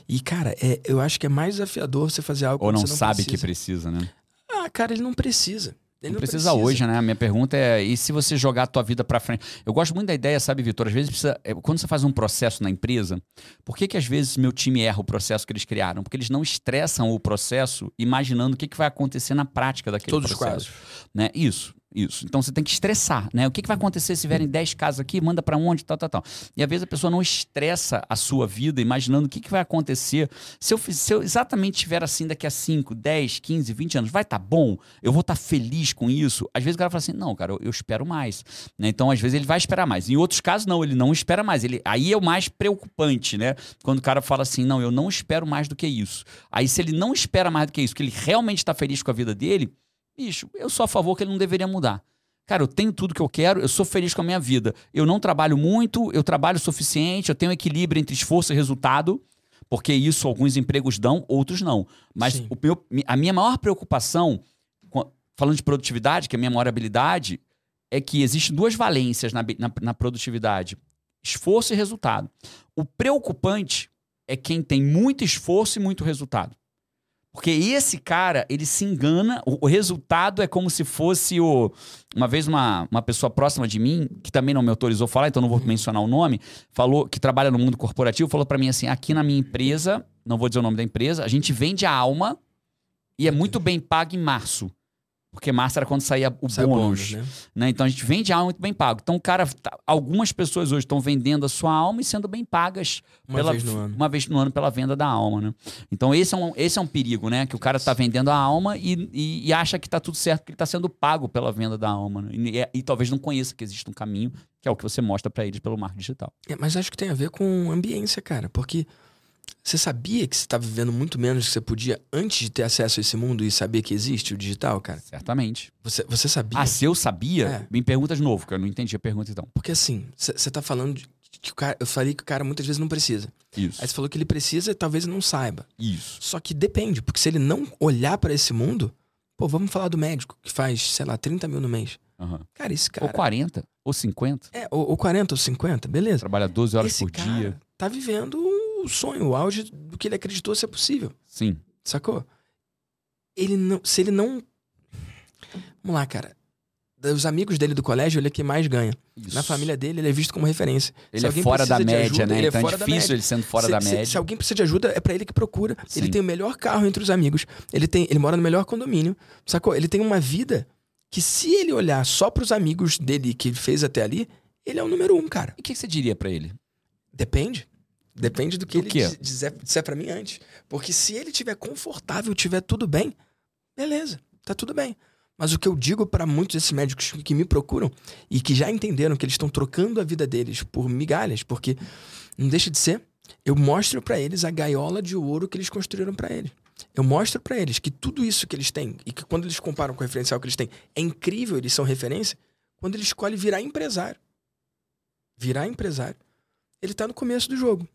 E, cara, é, eu acho que é mais desafiador você fazer algo
Ou
não,
não
não
sabe
precisa.
que precisa, né?
Ah, cara, ele não precisa. Ele
não, precisa, hoje, né? A minha pergunta é: e se você jogar a tua vida para frente? Eu gosto muito da ideia, sabe, Vitor? Às vezes precisa. é, Quando você faz um processo na empresa, por que, que às vezes meu time erra o processo que eles criaram? Porque eles não estressam o processo imaginando o que, que vai acontecer na prática daquele
Todos os
processo.
quadros.
Né? Isso, isso. Então você tem que estressar, né? O que, que vai acontecer se vierem 10 casos aqui, manda para onde, tal, tal, tal. E às vezes a pessoa não estressa a sua vida imaginando o que, que vai acontecer. Se eu, se eu exatamente estiver assim daqui a 5, 10, 15, 20 anos, vai estar bom? Eu vou estar feliz com isso? Às vezes o cara fala assim, não, cara, eu, eu espero mais. Né? Então, às vezes, ele vai esperar mais. Em outros casos, não, ele não espera mais. Ele, aí é o mais preocupante, né? Quando o cara fala assim, não, eu não espero mais do que isso. Aí, se ele não espera mais do que isso, que ele realmente está feliz com a vida dele, bicho, eu sou a favor que ele não deveria mudar. Cara, eu tenho tudo que eu quero, eu sou feliz com a minha vida. Eu não trabalho muito, eu trabalho o suficiente, eu tenho equilíbrio entre esforço e resultado, porque isso alguns empregos dão, outros não. Mas meu- a minha maior preocupação, falando de produtividade, que é a minha maior habilidade, é que existem duas valências na, na- na produtividade: esforço e resultado. O preocupante é quem tem muito esforço e muito resultado. Porque esse cara, ele se engana, o, o resultado é como se fosse o. Uma vez, uma, uma pessoa próxima de mim, que também não me autorizou a falar, então não vou mencionar o nome, falou que trabalha no mundo corporativo, falou pra mim assim: aqui na minha empresa, não vou dizer o nome da empresa, a gente vende a alma e é muito bem pago em março. Porque março era quando saía o
Sai
bônus.
né?
né? Então a gente vende a alma muito bem pago. Então, cara, tá- algumas pessoas hoje estão vendendo a sua alma e sendo bem pagas
Uma
pela-
vez no ano.
uma vez no ano pela venda da alma, né? Então esse é um, esse é um perigo, né? Que o cara tá vendendo a alma e, e- e acha que tá tudo certo, que ele tá sendo pago pela venda da alma, né? E, e- e talvez não conheça que existe um caminho, que é o que você mostra pra eles pelo marketing digital.
É, mas acho que tem a ver com ambiência, cara. Porque você sabia que você estava vivendo muito menos do que você podia antes de ter acesso a esse mundo e saber que existe o digital, cara?
Certamente.
Você, você sabia?
Ah, se eu sabia,
É.
me pergunta de novo, que eu não entendi a pergunta então.
Porque assim, você tá falando de que o cara. Eu falei que o cara muitas vezes não precisa.
Isso.
Aí você falou que ele precisa e talvez ele não saiba.
Isso.
Só que depende, porque se ele não olhar pra esse mundo. Pô, vamos falar do médico que faz, sei lá, 30 mil no mês.
Aham.
Cara, esse cara.
Ou 40, ou 50.
É, ou, ou 40 ou 50, beleza.
Trabalha 12 horas
esse
por dia.
tá vivendo o sonho, o auge do que ele acreditou ser possível.
Sim.
Sacou? Ele não. Se ele não. Vamos lá, cara. Os amigos dele do colégio, ele é que mais ganha.
Isso.
Na família dele, ele é visto como referência.
Ele é fora da média,
ajuda,
né?
ele é
então é difícil ele sendo fora
se,
da
se-
média.
Se, alguém precisa de ajuda, é pra ele que procura. Ele
Sim.
tem o melhor carro entre os amigos. Ele, tem, ele mora no melhor condomínio. Sacou? Ele tem uma vida que, se ele olhar só pros amigos dele que ele fez até ali, ele é o número um, cara.
E o que que você diria pra ele?
Depende. Depende do que
Do
ele
quê?
diz- disser, pra mim antes. Porque se ele tiver confortável, tiver tudo bem, beleza, tá tudo bem. Mas o que eu digo pra muitos desses médicos que me procuram e que já entenderam que eles estão trocando a vida deles por migalhas, porque não deixa de ser, eu mostro pra eles a gaiola de ouro que eles construíram pra eles. Eu mostro pra eles que tudo isso que eles têm e que quando eles comparam com o referencial que eles têm, é incrível, eles são referência, quando ele escolhe virar empresário. Virar empresário, ele tá no começo do jogo.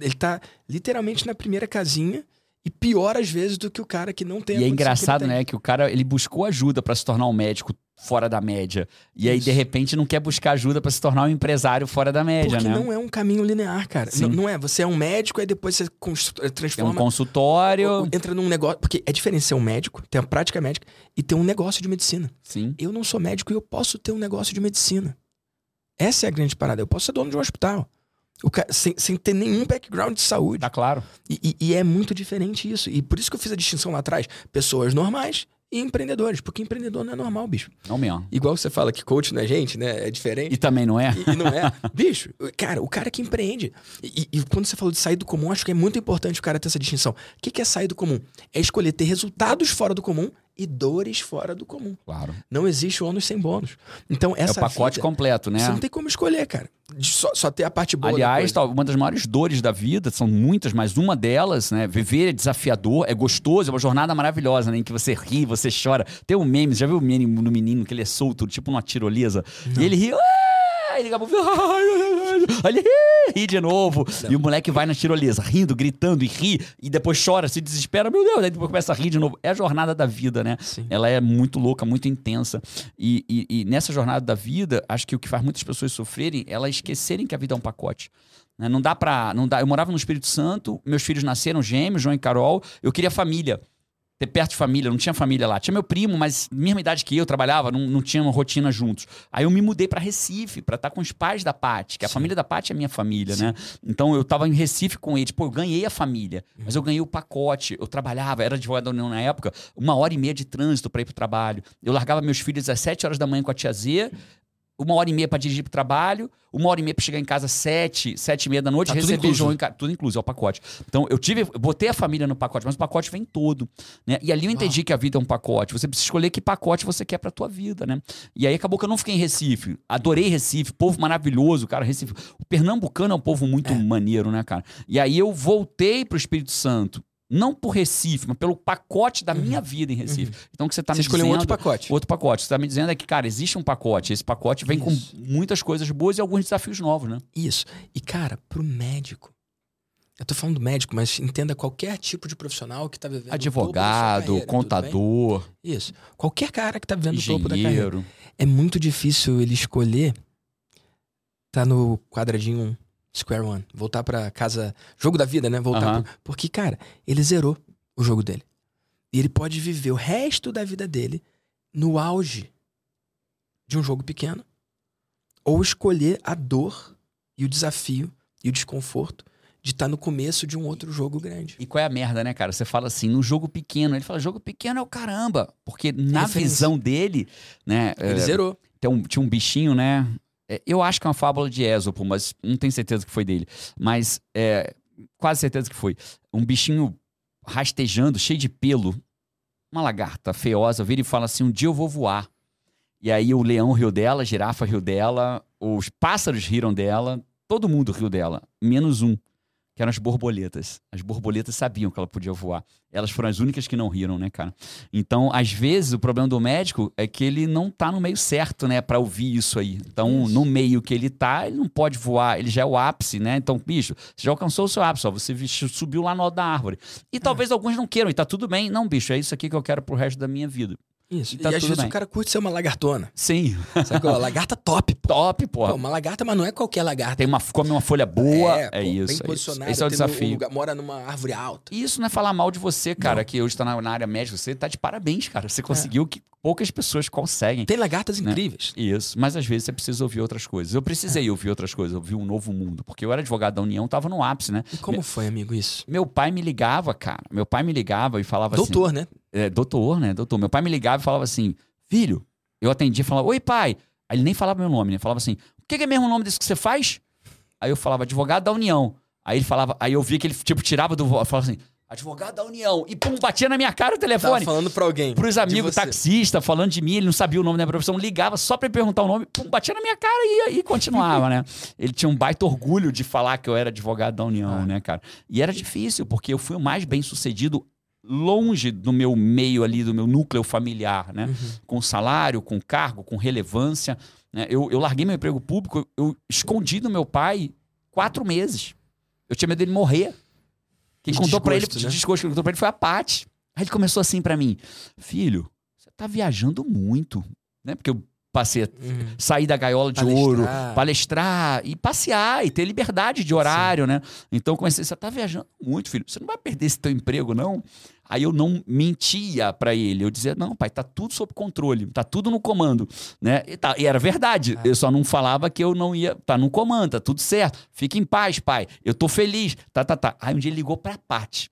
Ele tá literalmente na primeira casinha e pior às vezes do que o cara que não tem a
E é
que
engraçado,
tem.
né, que o cara ele buscou ajuda pra se tornar um médico fora da média. E aí,
Isso.
de repente, não quer buscar ajuda pra se tornar um empresário fora da média,
Porque
né?
não é um caminho linear, cara. Não, não é. Você é um médico, aí depois você eh,
Tem um
transforma.
consultório.
ou- entra num negócio. Porque é diferente ser um médico, ter a prática médica, e ter um negócio de medicina.
Sim.
Eu não sou médico e eu posso ter um negócio de medicina. Essa é a grande parada. Eu posso ser dono de um hospital. O ca- sem, sem ter nenhum background de saúde.
Tá claro.
E, e- e é muito diferente isso. E por isso que eu fiz a distinção lá atrás: pessoas normais e empreendedores. Porque empreendedor não é normal, bicho.
Não mesmo.
Igual você fala que coach não é gente, né? É diferente.
E também não é?
E, e não é. [LAUGHS] Bicho, cara, o cara que empreende. E, e quando você falou de sair do comum, acho que é muito importante o cara ter essa distinção. O que, que é sair do comum? É escolher ter resultados fora do comum e dores fora do comum.
Claro.
Não existe ônus sem bônus. Então,
É o
essa
pacote
vida,
completo, né?
Você não tem como escolher, cara. Só, só ter a parte boa.
Aliás, uma das maiores dores da vida, são muitas, mas uma delas, né? Viver é desafiador, é gostoso, é uma jornada maravilhosa, né? Em que você ri, você chora. Tem um meme, já viu o meme no menino que ele é solto, tipo numa tirolesa? E ele ri. "Ah!" Aí ele. Aí ele ri, de novo. E o moleque vai na tirolesa, rindo, gritando e ri. E depois chora, se desespera. Meu Deus, aí depois começa a rir de novo. É a jornada da vida, né?
Sim.
Ela é muito louca, muito intensa. E, e- e nessa jornada da vida, acho que o que faz muitas pessoas sofrerem é elas esquecerem que a vida é um pacote. né? Não dá pra. Não dá, eu morava no Espírito Santo, meus filhos nasceram gêmeos, João e Carol. Eu queria família. Ter perto de família, não tinha família lá. Tinha meu primo, mas mesma idade que eu, trabalhava, não, não tinha uma rotina juntos. Aí eu me mudei para Recife, para estar tá com os pais da Paty, que a família da Paty é minha família, Sim. né? Então eu tava em Recife com eles. Pô, eu ganhei a família, mas eu ganhei o pacote. Eu trabalhava, era advogado da União na época, uma hora e meia de trânsito para ir pro trabalho. Eu largava meus filhos às sete horas da manhã com a tia Z, uma hora e meia para dirigir pro trabalho, uma hora e meia para chegar em casa sete, sete e meia da noite, tá receber João em casa. Tudo incluso, é o pacote. Então, eu tive, eu botei a família no pacote, mas o pacote vem todo, né? E ali eu entendi Uau. que a vida é um pacote. Você precisa escolher que pacote você quer pra tua vida, né? E aí acabou que eu não fiquei em Recife. Adorei Recife, povo maravilhoso, cara. Recife. O pernambucano é um povo muito é. maneiro, né, cara? E aí eu voltei pro Espírito Santo não por Recife, mas pelo pacote da uhum. minha vida em Recife. Uhum. Então, o que você está me
escolheu
dizendo...
outro pacote.
Outro pacote. Você está me dizendo é que, cara, existe um pacote. Esse pacote vem Isso. com muitas coisas boas e alguns desafios novos, né?
Isso. E, cara, pro médico... Eu tô falando do médico, mas entenda qualquer tipo de profissional que tá vivendo
Advogado, carreira, contador.
Isso. Qualquer cara que tá vivendo o topo da carreira. É muito difícil ele escolher tá no quadradinho Square One. Voltar pra casa. Jogo da vida, né? Voltar. Pro... Porque, cara, ele zerou o jogo dele. E ele pode viver o resto da vida dele no auge de um jogo pequeno. Ou escolher a dor e o desafio e o desconforto de estar tá no começo de um outro jogo grande.
E qual é a merda, né, cara? Você fala assim, no jogo pequeno. Ele fala, jogo pequeno é o caramba. Porque na visão dele, né?
Ele é, zerou.
Tem um, tinha um bichinho, né? É, eu acho que é uma fábula de Ésopo, mas não tenho certeza que foi dele. Mas é, quase certeza que foi. Um bichinho rastejando, cheio de pelo. Uma lagarta feiosa vira e fala assim: um dia eu vou voar. E aí o leão riu dela, a girafa riu dela, os pássaros riram dela, todo mundo riu dela, menos um que eram as borboletas. As borboletas sabiam que ela podia voar. Elas foram as únicas que não riram, né, cara? Então, às vezes, o problema do médico é que ele não tá no meio certo, né, para ouvir isso aí. Então, no meio que ele tá, ele não pode voar, ele já é o ápice, né? Então, bicho, você já alcançou o seu ápice, ó, você subiu lá no alto da árvore. E talvez é. alguns não queiram, e tá tudo bem. Não, bicho, é isso aqui que eu quero pro resto da minha vida.
Isso. E, tá e às vezes bem. o cara curte ser uma lagartona.
Sim.
Sacou? Lagarta [LAUGHS] top.
Pô. Top, pô. pô.
Uma lagarta, mas não é qualquer lagarta.
Tem uma, come uma folha boa. É, é pô, isso. Bem
posicionado.
Esse é o desafio.
Lugar, mora numa árvore alta.
Isso não é falar mal de você, cara, não. que hoje tá na, na, área médica. Você tá de parabéns, cara. Você conseguiu é. que poucas pessoas conseguem.
Tem lagartas né? incríveis.
Isso. Mas às vezes você precisa ouvir outras coisas. Eu precisei é. ouvir outras coisas, ouvir um novo mundo. Porque eu era advogado da União, tava no ápice, né?
E como Me... foi, amigo, isso?
Meu pai me ligava, cara. Meu pai me ligava e falava
doutor,
assim.
Doutor,
né? É, doutor, né? Doutor. Meu pai me ligava e falava assim filho. Eu atendia e falava, oi, pai. Aí ele nem falava meu nome, né? Falava assim, o que é mesmo o nome disso que você faz? Aí eu falava, advogado da União. Aí ele falava, aí eu via que ele, tipo, tirava do. Falava assim, advogado da União. E pum, batia na minha cara o telefone. Tava
falando pra alguém.
Pros amigos taxistas, falando de mim, ele não sabia o nome da profissão, ligava só pra perguntar o nome, pum, batia na minha cara e aí continuava, né? Ele tinha um baita orgulho de falar que eu era advogado da União, ah. né, cara? E era difícil, porque eu fui o mais bem sucedido longe do meu meio ali, do meu núcleo familiar, né? Uhum. Com salário, com cargo, com relevância. Né? Eu, eu larguei meu emprego público, eu escondi do meu pai quatro meses. Eu tinha medo dele morrer. Quem de contou para ele, né? desgosto, quem contou pra ele foi a Paty. Aí ele começou assim para mim: Filho, você tá viajando muito. Né? Porque eu passei uhum. sair da gaiola de palestrar. ouro, palestrar e passear e ter liberdade de horário, Sim. né? Então comecei, você tá viajando muito, filho. Você não vai perder esse teu emprego, não? Aí eu não mentia para ele. Eu dizia: "Não, pai, tá tudo sob controle, tá tudo no comando", né? E, tá, e era verdade. É. Eu só não falava que eu não ia, tá no comando, tá tudo certo. Fique em paz, pai. Eu tô feliz. Tá, tá, tá. Aí um dia ele ligou pra Paty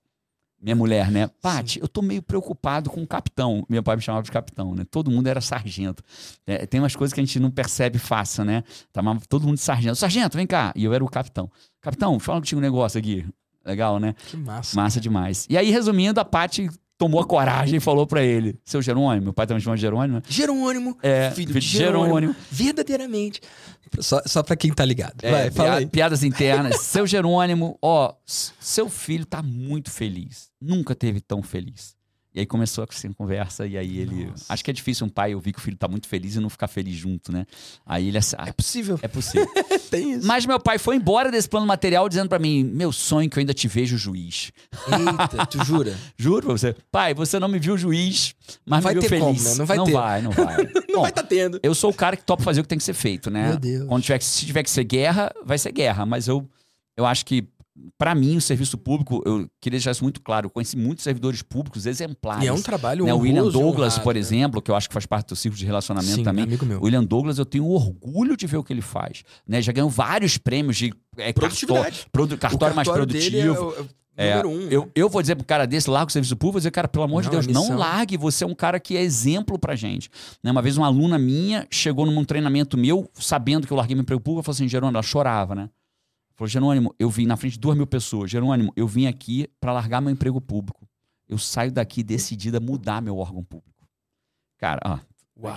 minha mulher, né? Paty, eu tô meio preocupado com o capitão. Meu pai me chamava de capitão, né? Todo mundo era sargento. É, tem umas coisas que a gente não percebe fácil, né? Chamava todo mundo de sargento. Sargento, vem cá. E eu era o capitão. Capitão, fala que tinha um negócio aqui. Legal, né?
Que massa.
Massa demais. E aí, resumindo, a Paty tomou a coragem e falou para ele: Seu Jerônimo, meu pai também chama de Jerônimo, né?
Jerônimo,
é, filho, filho de Jerônimo, Jerônimo.
Verdadeiramente. Só, só pra quem tá ligado.
É, Vai, fala aí. Piadas internas. [LAUGHS] seu Jerônimo, ó, seu filho tá muito feliz. Nunca teve tão feliz. E aí começou a conversa, e aí ele. Nossa. Acho que é difícil um pai ouvir que o filho tá muito feliz e não ficar feliz junto, né? Aí ele.
É possível.
É possível. [LAUGHS]
Tem isso.
Mas meu pai foi embora desse plano material dizendo para mim: meu sonho é que eu ainda te vejo juiz.
Eita, tu jura? [LAUGHS]
Juro pra você. Pai, você não me viu juiz, mas
vai
me viu
ter
feliz.
Como, né? Não vai
não
ter.
Vai, não vai. [LAUGHS]
não Bom, vai tá tendo.
Eu sou o cara que topa fazer o que tem que ser feito, né?
Meu Deus.
Quando tiver, se tiver que ser guerra, vai ser guerra. Mas eu, eu acho que para mim, o serviço público, eu queria deixar isso muito claro. Eu conheci muitos servidores públicos exemplares.
E é um trabalho
né? O William Douglas,
honrado,
por
né?
exemplo, que eu acho que faz parte do ciclo de relacionamento
Sim,
também.
amigo meu.
O William Douglas, eu tenho orgulho de ver o que ele faz. Né? Já ganhou vários prêmios de é,
Produtividade.
cartório, produ- cartório mais
cartório
produtivo.
é é o
É,
número um.
eu,
né?
eu vou dizer pro cara desse, larga o serviço público, vou dizer, cara, pelo amor de
Não,
Deus,
é
não largue, você é um cara que é exemplo pra gente. Né, uma vez uma aluna minha chegou num treinamento meu, sabendo que eu larguei meu emprego público, ela falou assim, Jerônimo, ela chorava, né? Falou, Jerônimo, eu vim na frente de duas mil pessoas, Jerônimo, eu vim aqui pra largar meu emprego público. Eu saio daqui decidida a mudar meu órgão público. Cara, ó,
Uau.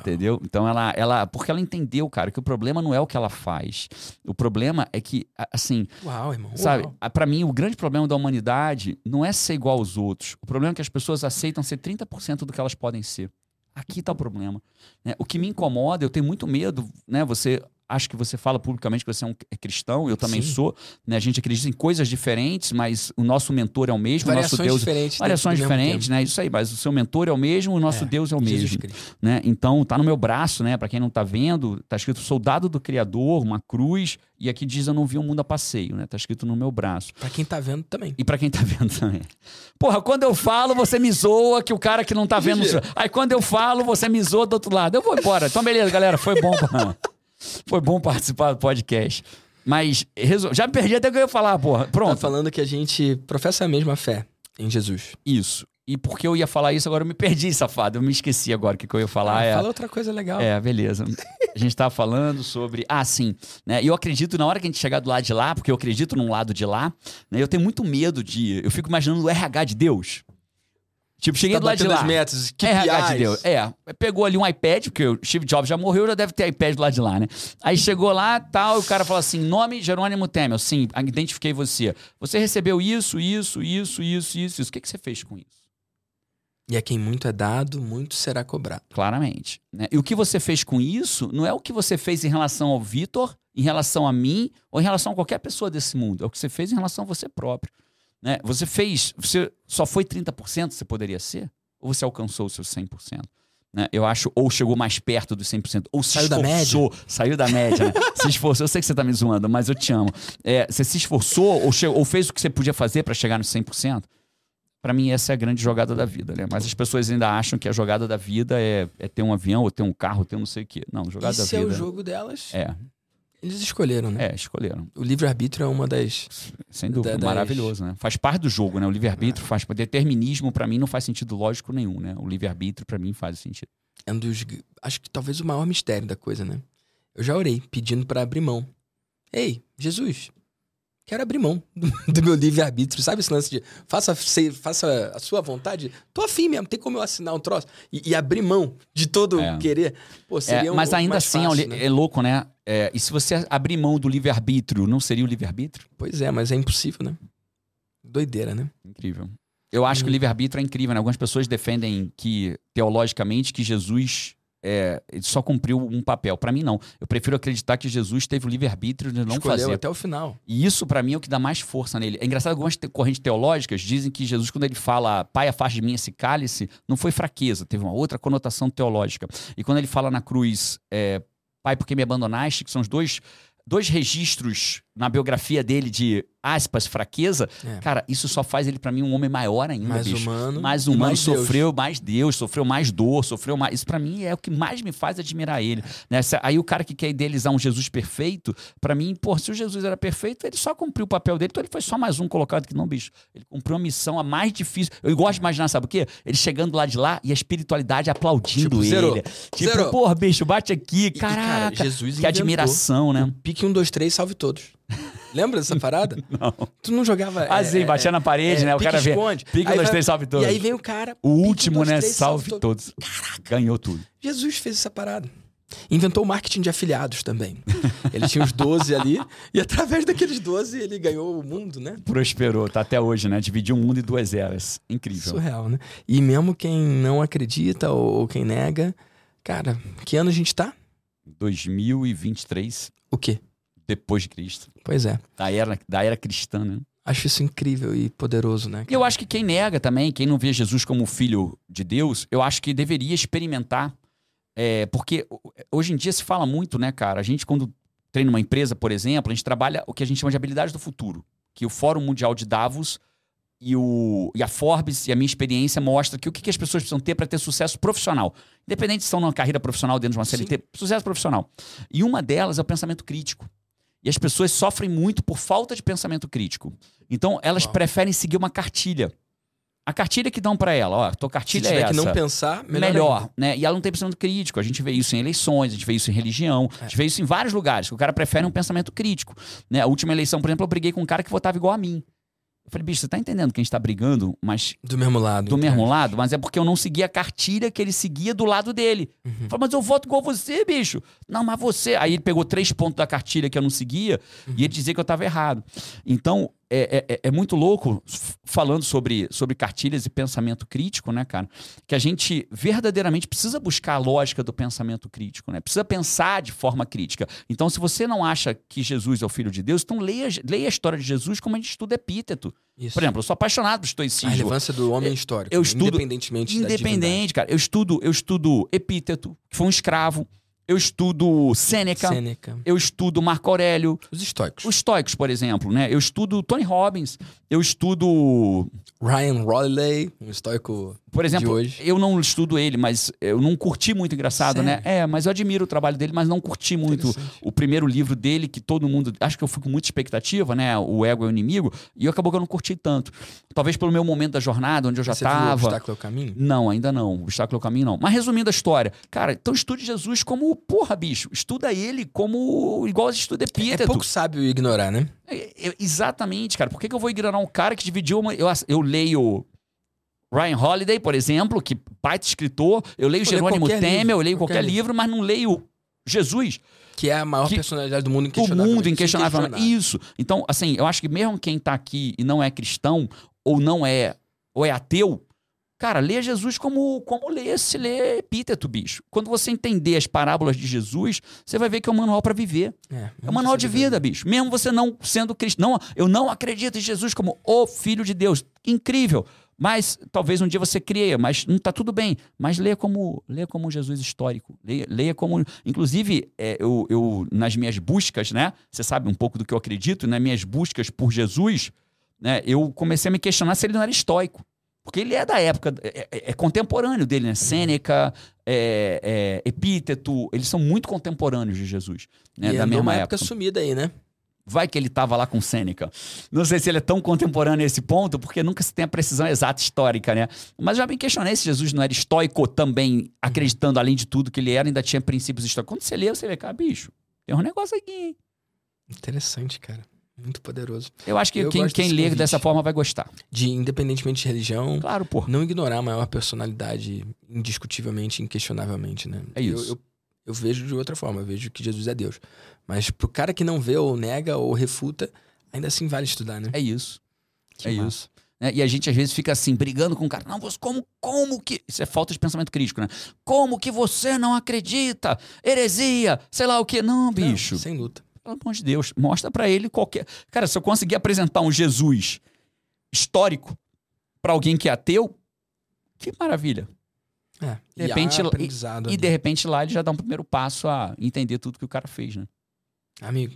Entendeu? Então ela, ela. Porque ela entendeu, cara, que o problema não é o que ela faz. O problema é que, assim,
Uau, irmão.
sabe,
Uau.
a- pra mim, o grande problema da humanidade não é ser igual aos outros. O problema é que as pessoas aceitam ser 30% do que elas podem ser. Aqui tá o problema. né? O que me incomoda, eu tenho muito medo, né? Você. Acho que você fala publicamente que você é um é cristão, eu também
Sim.
sou. Né? A gente acredita em coisas diferentes, mas o nosso mentor é o mesmo, o nosso
Variações
Deus.
diferentes.
Variações
dentro do mesmo
diferentes, né? Isso aí, mas o seu mentor é o mesmo, o nosso
É,
Deus é o mesmo né? Então tá no meu braço, né? Para quem não tá vendo, tá escrito soldado do criador, uma cruz, e aqui diz eu não vi o mundo a passeio, né? Tá escrito no meu braço.
Pra quem tá vendo também.
E pra quem tá [LAUGHS] vendo também. Porra, quando eu falo, você me zoa que o cara que não tá vendo. Aí quando eu falo, você me zoa do outro lado. Eu vou embora. Então, beleza, galera. Foi bom. Foi bom participar do podcast. Mas resol- já me perdi até o que eu ia falar, porra.
Tá
Pronto.
falando que a gente professa a mesma fé em Jesus.
Isso. E porque eu ia falar isso, agora eu me perdi, safado. Eu me esqueci agora o que, que eu ia falar.
Ah,
é...
Fala outra coisa legal.
É, beleza. A gente tava falando sobre. Ah, sim. Né? E eu acredito, na hora que a gente chegar do lado de lá, porque eu acredito num lado de lá, né? eu tenho muito medo de. Eu fico imaginando o RH de Deus. Tipo, cheguei
Tá
do lado de lá.
as metas, KPIs.
RH de Deus. É, pegou ali um iPad, porque o Steve Jobs já morreu, já deve ter iPad do lado de lá, né? Aí chegou lá, tal, e o cara falou assim: nome Jerônimo Temel. Sim, identifiquei você. Você recebeu isso, isso, isso, isso, isso, isso. O que, que você fez com isso?
E a quem muito é dado, muito será cobrado.
Claramente. né? E o que você fez com isso não é o que você fez em relação ao Vitor, em relação a mim, ou em relação a qualquer pessoa desse mundo. É o que você fez em relação a você próprio. Né? Você fez. Você só foi 30% você poderia ser? Ou você alcançou os seus 100%? Né? Eu acho, ou chegou mais perto dos 100%, ou se
Saiu da
esforçou, saiu da média, né? se esforçou. Eu sei que você tá me zoando, mas eu te amo. É, você se esforçou ou, chegou, ou fez o que você podia fazer para chegar nos 100%? Pra mim, essa é a grande jogada da vida, né? Mas as pessoas ainda acham que a jogada da vida é, é ter um avião, ou ter um carro, ou ter um não sei o quê. Não, jogada da
Esse é o
vida.
jogo delas.
É,
Eles escolheram, né?
é, escolheram.
O livre-arbítrio é uma das.
Sem dúvida,
Da- das-
maravilhoso, né? Faz parte do jogo, né? O livre-arbítrio faz. Determinismo, pra mim, não faz sentido lógico nenhum, né? O livre-arbítrio, pra mim, faz sentido.
É um dos. Acho que talvez o maior mistério da coisa, né? Eu já orei pedindo pra abrir mão. Ei, Jesus, quero abrir mão [LAUGHS] do meu livre-arbítrio. Sabe esse lance de faça, faça a sua vontade? Tô afim mesmo, tem como eu assinar um troço e, e abrir mão de todo
É.
querer. Pô,
É,
seria um,
mas ainda
mais
assim, é, um
fácil,
li-
né?
é louco, né? É, e se você abrir mão do livre-arbítrio, não seria o livre-arbítrio?
Pois é, mas é impossível, né? Doideira, né?
Incrível. Eu acho que o
Uhum.
livre-arbítrio é incrível, né? Algumas pessoas defendem que, teologicamente, que Jesus é, ele só cumpriu um papel. Pra mim, não. Eu prefiro acreditar que Jesus teve o livre-arbítrio de não
Escolheu
fazer.
até o final.
E isso, pra mim, é o que dá mais força nele. É engraçado, algumas te- correntes teológicas dizem que Jesus, quando ele fala, pai, afaste de mim esse cálice, não foi fraqueza, teve uma outra conotação teológica. E quando ele fala na cruz, é, pai, por que me abandonaste, que são os dois, dois registros na biografia dele de, aspas, fraqueza,
É.
cara, isso só faz ele, pra mim, um homem maior ainda,
mais
bicho.
humano.
Mais humano,
mais Deus.
sofreu mais Deus, sofreu mais dor, sofreu mais. Isso pra mim é o que mais me faz admirar ele. né? Se- Aí o cara que quer idealizar um Jesus perfeito, pra mim, pô, se o Jesus era perfeito, ele só cumpriu o papel dele, então ele foi só mais um colocado que não, bicho. Ele cumpriu a missão a mais difícil. Eu gosto de imaginar, sabe o quê? Ele chegando lá de lá e a espiritualidade aplaudindo
Tipo,
ele.
zerou.
Tipo,
Zerou.
porra, bicho, bate aqui,
E- e, cara,
caraca.
Jesus
que
inventou
admiração, né?
Pique 1, 2, 3, salve todos. [LAUGHS] Lembra dessa parada? [LAUGHS]
Não.
Tu não jogava.
Ah,
é,
sim,
é,
batia na parede,
é,
né? O cara vê. um, dois, três, salve todos.
E aí vem o cara.
O último,
dois,
né?
três,
salve todos. Ganhou tudo.
Jesus fez essa parada. Inventou o marketing de afiliados também. [LAUGHS] Ele tinha os 12 ali, e através daqueles 12 ele ganhou o mundo, né?
Prosperou, tá até hoje, né? Dividiu o mundo em duas eras. Incrível.
Surreal, né? E mesmo quem não acredita ou, ou quem nega, cara, que ano a gente tá?
2023,
O quê?
Depois de Cristo.
Pois é.
Da era, da era cristã, né?
Acho isso incrível e poderoso, né?
E eu acho que quem nega também, quem não vê Jesus como filho de Deus, eu acho que deveria experimentar. é, porque hoje em dia se fala muito, né, cara? A gente, quando treina uma empresa, por exemplo, a gente trabalha o que a gente chama de habilidades do futuro. que o Fórum Mundial de Davos e, o, e a Forbes e a minha experiência mostra que o que, que as pessoas precisam ter para ter sucesso profissional. Independente se estão numa carreira profissional dentro de uma CLT, Sim. sucesso profissional. E uma delas é o pensamento crítico. E as pessoas sofrem muito por falta de pensamento crítico. Então, elas Uau. preferem seguir uma cartilha. A cartilha que dão para ela, ó, tua cartilha
Se
tiver é essa.
que não pensar, melhor,
melhor né? E ela não tem pensamento crítico. A gente vê isso em eleições, a gente vê isso em religião, é. a gente vê isso em vários lugares. Que o cara prefere um pensamento crítico. Né? A última eleição, por exemplo, eu briguei com um cara que votava igual a mim. Eu falei, bicho, você tá entendendo que a gente tá brigando, mas.
Do mesmo lado.
Do mesmo lado, mas é porque eu não segui a cartilha que ele seguia do lado dele. Uhum. Eu falei, mas eu voto igual você, bicho. Não, mas você. Aí ele pegou três pontos da cartilha que eu não seguia uhum. e ele dizia que eu tava errado. Então, é, é, é, muito louco, falando sobre, sobre cartilhas e pensamento crítico, né, cara? Que a gente verdadeiramente precisa buscar a lógica do pensamento crítico, né? Precisa pensar de forma crítica. Então, se você não acha que Jesus é o Filho de Deus, então leia, leia a história de Jesus como a gente estuda epíteto. Isso. Por exemplo, eu sou apaixonado por estoicismo. A
relevância do homem histórico.
Eu estudo, independentemente Independente, cara. Eu estudo, eu estudo epíteto, que foi um escravo eu estudo Sêneca, Sêneca, eu estudo Marco Aurélio.
Os estoicos.
Os estoicos, por exemplo, né? Eu estudo Tony Robbins, eu estudo...
Ryan Holiday, um estoico
por exemplo, eu não estudo ele, mas eu não curti muito, engraçado, né? Sério? né? É, mas eu admiro o trabalho dele, mas não curti muito o primeiro livro dele, que todo mundo. Acho que eu fui com muita expectativa, né? O Ego é o Inimigo, e acabou que eu não curti tanto. Talvez pelo meu momento da jornada, onde eu já estava. O
obstáculo é o caminho?
Não, ainda não. O obstáculo é o caminho, não. Mas resumindo a história, cara, então estude Jesus como, porra, bicho, estuda ele como igual estuda Epíteto.
É, é pouco sábio ignorar, né?
É, é, exatamente, cara. Por que, que eu vou ignorar um cara que dividiu uma. Eu, eu leio Ryan Holiday, por exemplo, que pai de escritor, eu leio eu Jerônimo Temer, eu leio qualquer, qualquer livro, mas não leio Jesus.
Que é a maior que, personalidade do mundo
inquestionável. Do mundo inquestionável. Isso. Então, assim, eu acho que mesmo quem tá aqui e não é cristão, ou não é, ou é ateu, cara, lê Jesus como, como lê se lê epíteto, bicho. Quando você entender as parábolas de Jesus, você vai ver que é um manual para viver. É, é um manual de vida, bicho. Mesmo você não sendo cristão. Eu não acredito em Jesus como o Filho de Deus. Incrível. Mas talvez um dia você crie, mas não está tudo bem. Mas leia como, leia como Jesus histórico. Leia, leia como. Inclusive, é, eu, eu, nas minhas buscas, né? Você sabe um pouco do que eu acredito, nas minhas buscas por Jesus, né? Eu comecei a me questionar se ele não era estoico. Porque ele é da época, é, é, é contemporâneo dele, né? Sêneca, é, é Epíteto, eles são muito contemporâneos de Jesus. Né?
E
da
mesma época. época sumida aí, né?
Vai que ele estava lá com Sêneca. Não sei se ele é tão contemporâneo nesse ponto, porque nunca se tem a precisão exata histórica, né? Mas já me questionei se Jesus não era estoico também, acreditando, além de tudo, que ele era, ainda tinha princípios históricos. Quando você lê, você vê, cara, bicho, tem um negócio aqui, hein?
Interessante, cara. Muito poderoso.
Eu acho que Eu quem, quem lê dessa forma vai gostar.
De, independentemente de religião,
claro, pô.
não ignorar a maior personalidade indiscutivelmente, inquestionavelmente, né?
É isso.
Eu, eu, eu vejo de outra forma, eu vejo que Jesus é Deus. Mas pro cara que não vê ou nega ou refuta, ainda assim vale estudar, né?
É isso. Que é massa. isso. É, e a gente às vezes fica assim, brigando com o cara. Não, você, como, como que. Isso é falta de pensamento crítico, né? Como que você não acredita? Heresia, sei lá o quê. Não, bicho.
Não, sem luta.
Pelo amor de Deus, mostra para ele qualquer. Cara, se eu conseguir apresentar um Jesus histórico para alguém que é ateu, que maravilha.
É,
de repente, e, e, de repente lá ele já dá um primeiro passo a entender tudo que o cara fez, né?
Amigo,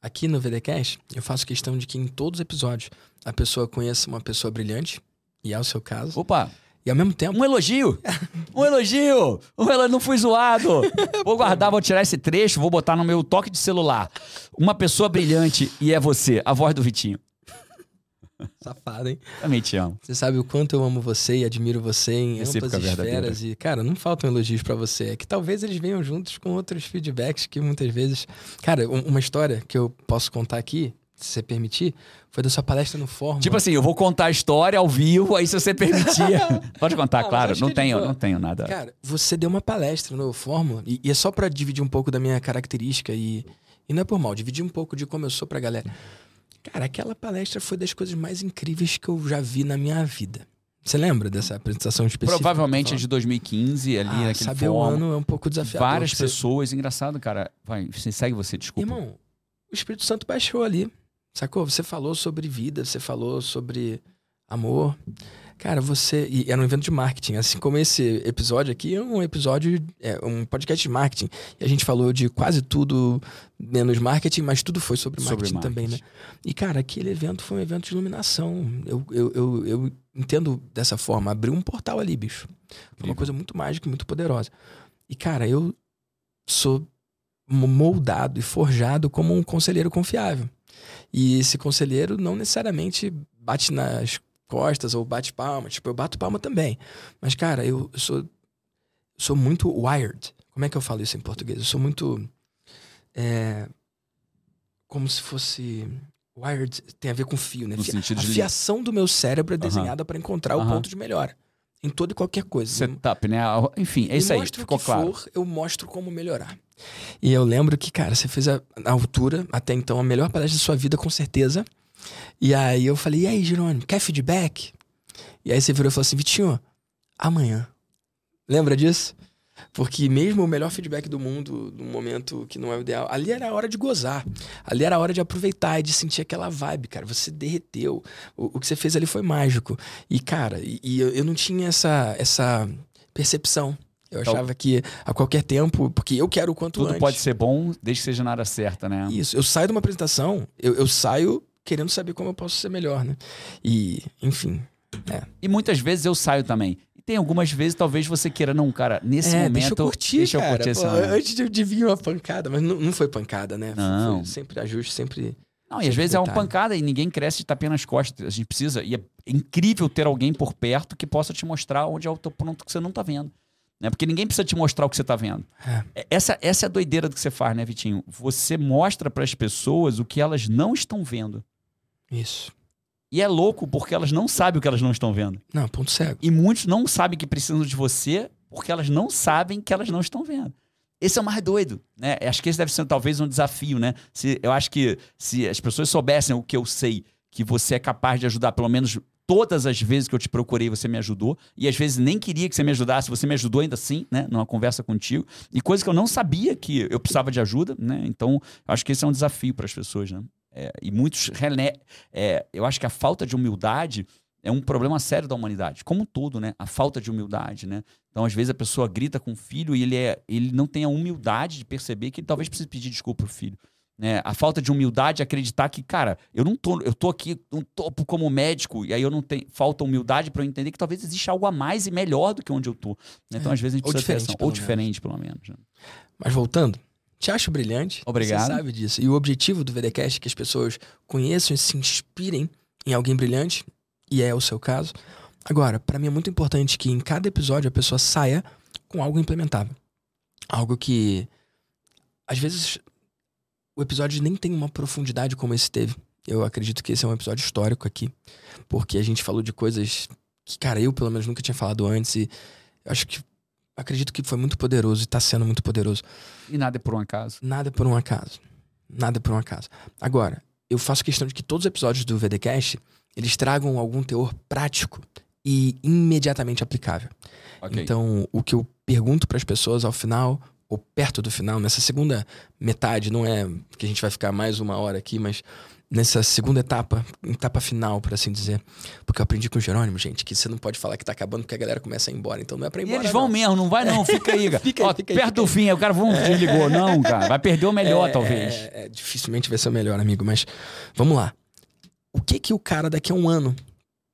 aqui no VDCast, eu faço questão de que em todos os episódios a pessoa conheça uma pessoa brilhante, e é o seu caso.
Opa!
E ao mesmo tempo.
Um elogio! [LAUGHS] um elogio! Um elogio, não fui zoado! [LAUGHS] Vou guardar, vou tirar esse trecho, vou botar no meu toque de celular. Uma pessoa brilhante e é você, a voz do Vitinho. [LAUGHS]
Safado, hein?
Também te amo.
Você sabe o quanto eu amo você e admiro você em amplas esferas. E, cara, não faltam elogios para você. É que talvez eles venham juntos com outros feedbacks que muitas vezes. Cara, uma história que eu posso contar aqui, se você permitir, foi da sua palestra no Fórum.
Tipo assim, eu vou contar a história ao vivo, aí se você permitir. [LAUGHS] Pode contar, ah, claro. Não tenho, não tenho nada.
Cara, você deu uma palestra no Fórum, e, e é só para dividir um pouco da minha característica e. E não é por mal, dividir um pouco de como eu sou pra galera. Cara, aquela palestra foi das coisas mais incríveis que eu já vi na minha vida. Você lembra dessa apresentação específica?
Provavelmente é de 2015, ali ah, naquele
saber o ano é um pouco desafiador.
Várias você... pessoas, engraçado, cara. Vai, você segue você, desculpa.
Irmão, o Espírito Santo baixou ali. Sacou? Você falou sobre vida, você falou sobre amor. Cara, você. E era um evento de marketing. Assim como esse episódio aqui é um episódio, é um podcast de marketing. E a gente falou de quase tudo menos marketing, mas tudo foi sobre marketing,
Sobre
também, né? E, cara, aquele evento foi um evento de iluminação. Eu, eu, eu, eu entendo dessa forma. Abriu um portal ali, bicho. Foi uma coisa muito mágica e muito poderosa. E, cara, eu sou mo- moldado e forjado como um conselheiro confiável. E esse conselheiro não necessariamente bate nas costas ou bate palma. Tipo, eu bato palma também. Mas, cara, eu sou, sou muito wired. Como é que eu falo isso em português? Eu sou muito. é, como se fosse. Wired tem a ver com fio, né?
No
Fia-
sentido
a
de
fiação do meu cérebro é desenhada para encontrar o ponto de melhora. Em toda e qualquer coisa.
setup, né? Enfim, é isso aí. Ficou
o que
claro.
for, eu mostro como melhorar. E eu lembro que, cara, você fez a, a altura, até então, a melhor palestra da sua vida, com certeza. E aí eu falei, e aí, Jerônimo, quer feedback? E aí você virou e falou assim, Vitinho, amanhã. Lembra disso? Porque mesmo o melhor feedback do mundo, num momento que não é o ideal, ali era a hora de gozar. Ali era a hora de aproveitar e de sentir aquela vibe, cara. Você derreteu. O, o que você fez ali foi mágico. E, cara, e, e eu, eu não tinha essa, essa percepção. Eu
Então-
achava que a qualquer tempo, porque eu quero o quanto
Tudo
antes.
pode ser bom desde que seja na área certa, né?
Isso. Eu saio de uma apresentação, eu, eu saio querendo saber como eu posso ser melhor, né? E, enfim.
E muitas vezes eu saio também. E tem algumas vezes, talvez você queira, não, cara, nesse
é,
momento.
deixa eu curtir,
deixa eu
cara.
curtir esse
Pô,
momento.
antes de, de vir uma pancada, mas não, não foi pancada, né?
Não.
Foi sempre ajuste, sempre.
Não, e às
Sempre
vezes é uma pancada e ninguém cresce de tapinha nas costas. A gente precisa. E é incrível ter alguém por perto que possa te mostrar onde é o teu ponto que você não tá vendo. Né? Porque ninguém precisa te mostrar o que você tá vendo.
É.
Essa, essa é a doideira do que você faz, né, Vitinho? Você mostra para as pessoas o que elas não estão vendo.
Isso.
E é louco porque elas não sabem o que elas não estão vendo.
Não, ponto cego.
E muitos não sabem que precisam de você porque elas não sabem que elas não estão vendo. Esse é o mais doido, né? Acho que esse deve ser talvez um desafio, né? Se, eu acho que se as pessoas soubessem o que eu sei, que você é capaz de ajudar, pelo menos todas as vezes que eu te procurei, você me ajudou. E às vezes nem queria que você me ajudasse, você me ajudou ainda assim, né? Numa conversa contigo. E coisa que eu não sabia que eu precisava de ajuda, né? Então, acho que esse é um desafio para as pessoas, né? É, e muitos. rene- É, eu acho que a falta de humildade é um problema sério da humanidade, como um todo, né? A falta de humildade, né? Então, às vezes, a pessoa grita com o filho e ele, é, ele não tem a humildade de perceber que ele talvez precise pedir desculpa pro filho. Né? A falta de humildade é acreditar que, cara, eu não tô, eu tô aqui no topo como médico, e aí eu não tenho. Falta humildade para eu entender que talvez existe algo a mais e melhor do que onde eu tô. né? Então,
É,
às vezes, a gente
ou
precisa
diferente,
ou
menos.
diferente, pelo menos. né?
Mas voltando, te acho brilhante.
Obrigado.
Você sabe disso. E o objetivo do VDCast é que as pessoas conheçam e se inspirem em alguém brilhante, e é o seu caso. Agora, para mim é muito importante que em cada episódio a pessoa saia com algo implementável. Algo que, às vezes, o episódio nem tem uma profundidade como esse teve. Eu acredito que esse é um episódio histórico aqui, porque a gente falou de coisas que, cara, eu pelo menos nunca tinha falado antes e eu acho que acredito que foi muito poderoso e tá sendo muito poderoso.
E nada é por um acaso.
Nada é por um acaso. Nada é por um acaso. Agora, eu faço questão de que todos os episódios do VDcast eles tragam algum teor prático e imediatamente aplicável.
Ok.
Então, o que eu pergunto para as pessoas ao final, ou perto do final, nessa segunda metade, não é que a gente vai ficar mais uma hora aqui, mas nessa segunda etapa, etapa final, por assim dizer. Porque eu aprendi com o Jerônimo, gente, que você não pode falar que tá acabando porque a galera começa a ir embora. Então não é pra ir
E
embora.
eles vão
não.
mesmo, não vai não, fica aí. [LAUGHS] cara.
Fica aí,
Ó,
fica aí,
perto
fica
do
aí.
fim, aí o cara vão desligou. Não, cara, vai perder o melhor, [LAUGHS]
É,
talvez.
É, é, dificilmente vai ser o melhor, amigo, mas vamos lá. O que que o cara daqui a um ano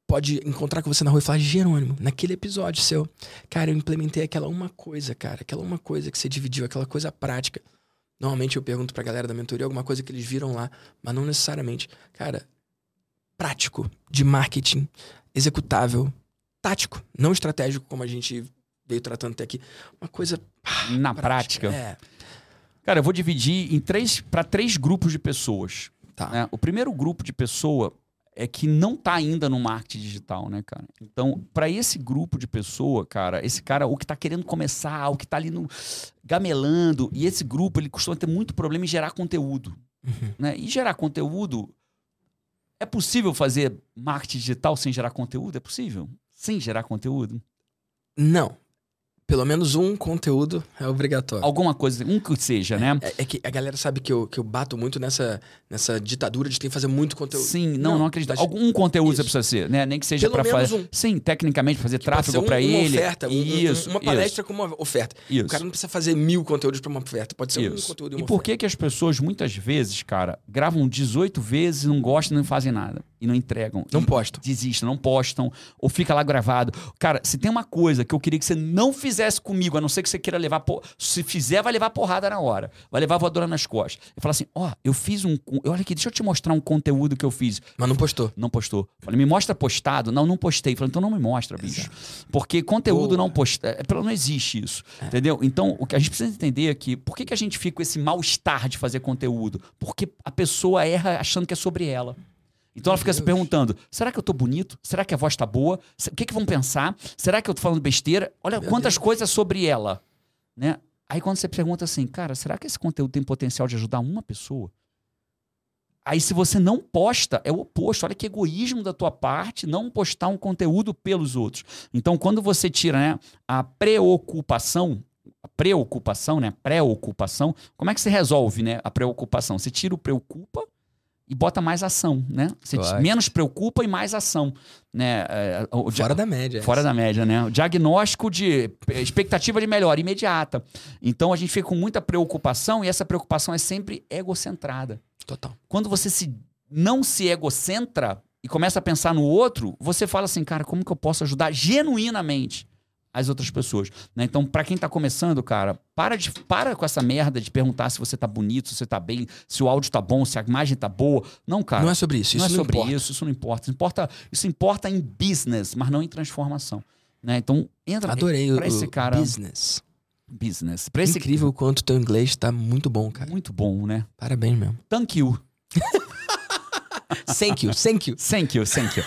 pode encontrar com você na rua e falar, Jerônimo, naquele episódio seu, cara, eu implementei aquela uma coisa, cara, aquela uma coisa que você dividiu, aquela coisa prática. Normalmente eu pergunto pra galera da mentoria alguma coisa que eles viram lá, mas não necessariamente. Cara, prático, de marketing, executável, tático, não estratégico como a gente veio tratando até aqui. Uma coisa
Na prática.
É,
Cara, eu vou dividir em três para três grupos de pessoas.
tá.
né? O primeiro grupo de pessoa é que não tá ainda no marketing digital, né, cara? Então, para esse grupo de pessoa, cara, esse cara, o que tá querendo começar, o que tá ali no gamelando, e esse grupo, ele costuma ter muito problema em gerar conteúdo,
Uhum.
né? E gerar conteúdo é possível fazer marketing digital sem gerar conteúdo? É possível? Sem gerar conteúdo?
Não. Pelo menos um conteúdo é obrigatório.
Alguma coisa, um que seja, né?
É, é que a galera sabe que eu, que eu bato muito nessa, nessa ditadura de ter que fazer muito conteúdo.
Sim, não, não,
Não,
acredito.
mas-
Algum conteúdo
Isso.
você precisa ser, né? Nem que seja
menos
fazer.
um.
Sim, tecnicamente, fazer tráfego
um-
pra
uma
ele.
oferta, um- um-
isso,
uma
isso.
palestra com uma oferta.
Isso.
O cara não precisa fazer mil conteúdos pra uma oferta. Pode ser um
Isso.
conteúdo e
E
uma
por que que as pessoas, muitas vezes, cara, gravam 18 vezes, não gostam e não fazem nada? E não entregam.
Não
E
postam.
Desistem, não postam. Ou fica lá gravado. Cara, se tem uma coisa que eu queria que você não fizesse comigo, a não ser que você queira levar... po- Se fizer, vai levar porrada na hora. Vai levar voadora nas costas. E fala assim, ó, eu fiz um... Olha aqui, deixa eu te mostrar um conteúdo que eu fiz.
Mas não postou.
Não postou. Falei, me mostra postado. Não, não postei. Falei, então não me mostra, bicho. Porque conteúdo
Boa.
não posta. é, pelo- Não existe isso. Entendeu? Então, o que a gente precisa entender é que por que, que a gente fica com esse mal-estar de fazer conteúdo? Porque a pessoa erra achando que é sobre ela. Então ela fica se
Deus.
perguntando: será que eu tô bonito? Será que a voz tá boa? Se- O que, que vão pensar? Será que eu tô falando besteira? Olha
Meu
quantas
Deus.
coisas sobre ela. Né? Aí quando você pergunta assim, cara, será que esse conteúdo tem potencial de ajudar uma pessoa? Aí se você não posta, é o oposto. Olha que egoísmo da tua parte não postar um conteúdo pelos outros. Então quando você tira né, a preocupação, a preocupação, né, preocupação, como é que você resolve né, a preocupação? Você tira o preocupa e bota mais ação, né? Você
Claro.
menos preocupa e mais ação, né? É, o
Fora da média.
Fora da média, né? O diagnóstico de expectativa de melhora imediata. Então a gente fica com muita preocupação e essa preocupação é sempre egocentrada.
Total.
Quando você se não se egocentra e começa a pensar no outro, você fala assim, cara, como que eu posso ajudar genuinamente as outras pessoas? né? Então, pra quem tá começando, cara, para de para com essa merda de perguntar se você tá bonito, se você tá bem, se o áudio tá bom, se a imagem tá boa. Não, cara.
não é sobre isso.
Não
Isso
é
não,
sobre
importa.
isso, isso não importa. Isso importa, isso importa em business, mas não em transformação. Né? Então, entra
Adorei o,
pra esse
o
cara
business.
business. Pra esse
Incrível o quanto teu inglês tá muito bom, cara.
muito bom, né?
Parabéns mesmo.
Thank you. [LAUGHS]
Thank you, thank you.
Thank you, thank you.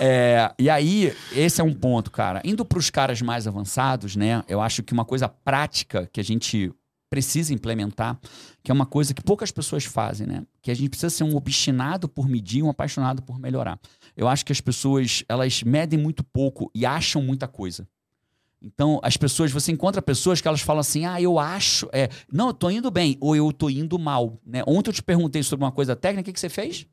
É, e aí, esse é um ponto, cara. Indo para os caras mais avançados, né? Eu acho que uma coisa prática que a gente precisa implementar, que é uma coisa que poucas pessoas fazem, né? Que a gente precisa ser um obstinado por medir e um apaixonado por melhorar. Eu acho que as pessoas, elas medem muito pouco e acham muita coisa. Então, as pessoas, você encontra pessoas que elas falam assim: ah, eu acho, é, não, eu tô indo bem, ou eu tô indo mal. Né? Ontem eu te perguntei sobre uma coisa técnica, o que, que você fez?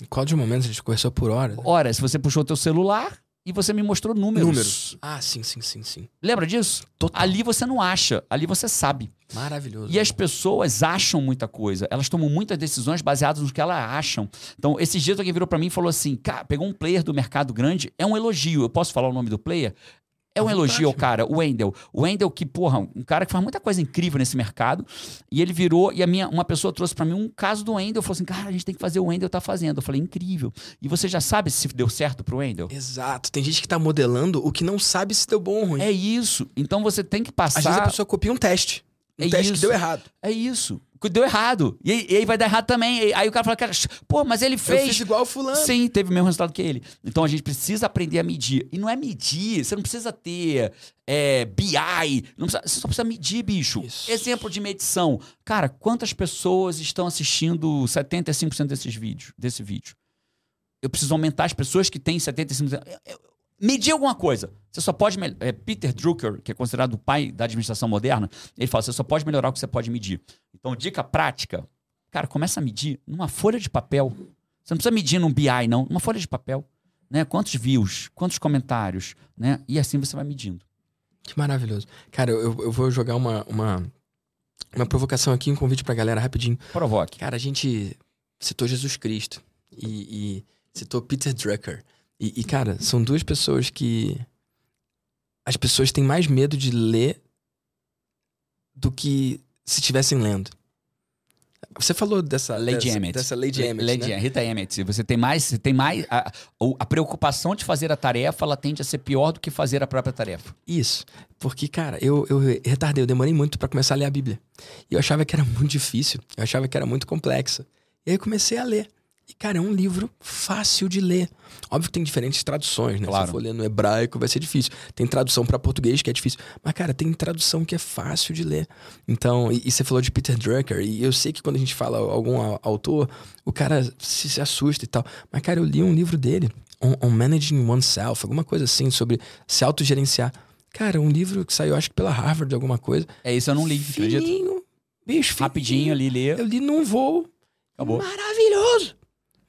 Em qual de momentos a gente conversou por hora?
Ora, se você puxou o teu celular e você me mostrou números.
Números. Ah, sim, sim, sim, sim.
Lembra disso?
Total.
Ali você não acha, ali você sabe.
Maravilhoso.
E as pessoas acham muita coisa. Elas tomam muitas decisões baseadas no que elas acham. Então, esses dias alguém virou pra mim e falou assim: cara, pegou um player do mercado grande, é um elogio. Eu posso falar o nome do player? É um elogio ao cara, o Wendell. O Wendell, que, porra, um cara que faz muita coisa incrível nesse mercado. E ele virou, e a minha, uma pessoa trouxe pra mim um caso do Wendell. Falou assim: cara, a gente tem que fazer o Wendell tá fazendo. Eu falei: incrível. E você já sabe se deu certo pro Wendell?
Exato. Tem gente que tá modelando o que não sabe se deu bom ou ruim.
É isso. Então você tem que passar.
Às vezes a pessoa copia um teste. Um
É
teste que
isso.
deu errado.
É isso. Deu errado. E, aí- e aí vai dar errado também. E Aí o cara fala, cara, pô, mas ele
Eu
fez.
fiz igual o fulano.
Sim, teve o mesmo resultado que ele. Então a gente precisa aprender a medir. E não é medir, você não precisa ter é, BI, não precisa- você só precisa medir, bicho.
Isso.
Exemplo de medição. Cara, quantas pessoas estão assistindo 75% desses vídeos, desse vídeo? Eu preciso aumentar as pessoas que têm 75%. Eu- eu- Medir alguma coisa. Você só pode. É, Peter Drucker, que é considerado o pai da administração moderna, ele fala: você só pode melhorar o que você pode medir. Então, dica prática: cara, começa a medir numa folha de papel. Você não precisa medir num BI, não. Numa folha de papel. Né? Quantos views, quantos comentários, né? E assim você vai medindo.
Que maravilhoso. Cara, eu, eu vou jogar uma, uma, uma provocação aqui, um convite pra galera rapidinho.
Provoque.
Cara, a gente citou Jesus Cristo e, e citou Peter Drucker. E, e, cara, são duas pessoas que as pessoas têm mais medo de ler do que se estivessem lendo. Você falou dessa
Lady
dessa,
Emmett.
dessa Lady Emmett,
Lady
né?
Rita Emmett. Você tem mais. Você tem mais. A, a preocupação de fazer a tarefa, ela tende a ser pior do que fazer a própria tarefa.
Isso. Porque, cara, eu, eu retardei, eu demorei muito pra começar a ler a Bíblia. E eu achava que era muito difícil, eu achava que era muito complexa. E aí eu comecei a ler. E, cara, é um livro fácil de ler. Óbvio que tem diferentes traduções, né? Se
Claro.
eu for ler no hebraico, vai ser difícil. Tem tradução pra português que é difícil. Mas, cara, tem tradução que é fácil de ler. Então, e, e você falou de Peter Drucker, e eu sei que quando a gente fala algum autor, o cara se, se assusta e tal. Mas, cara, eu li um livro dele, On, on Managing Oneself, alguma coisa assim, sobre se autogerenciar. Cara, um livro que saiu, acho que pela Harvard, alguma coisa.
É isso, eu não li, acredito.
Fininho, bicho, fininho.
Rapidinho ali, lê.
Eu li num voo.
Acabou.
Maravilhoso!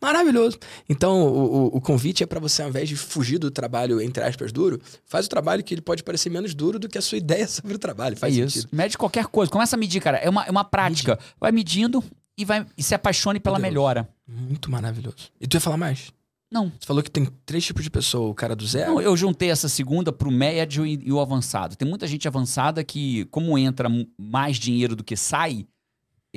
Maravilhoso. Então, o, o, o convite é para você, ao invés de fugir do trabalho, entre aspas, duro, faz o trabalho que ele pode parecer menos duro do que a sua ideia [LAUGHS] sobre o trabalho. Faz
é
sentido.
isso. Mede qualquer coisa. Começa a medir, cara. É uma, é uma prática. Vai medindo e vai e se apaixone pela
Poderoso.
melhora.
Muito maravilhoso. E tu ia falar mais?
Não.
Você falou que tem três tipos de pessoa: o cara do zero.
Não, eu juntei essa segunda pro médio e, e o avançado. Tem muita gente avançada que, como entra mais dinheiro do que sai,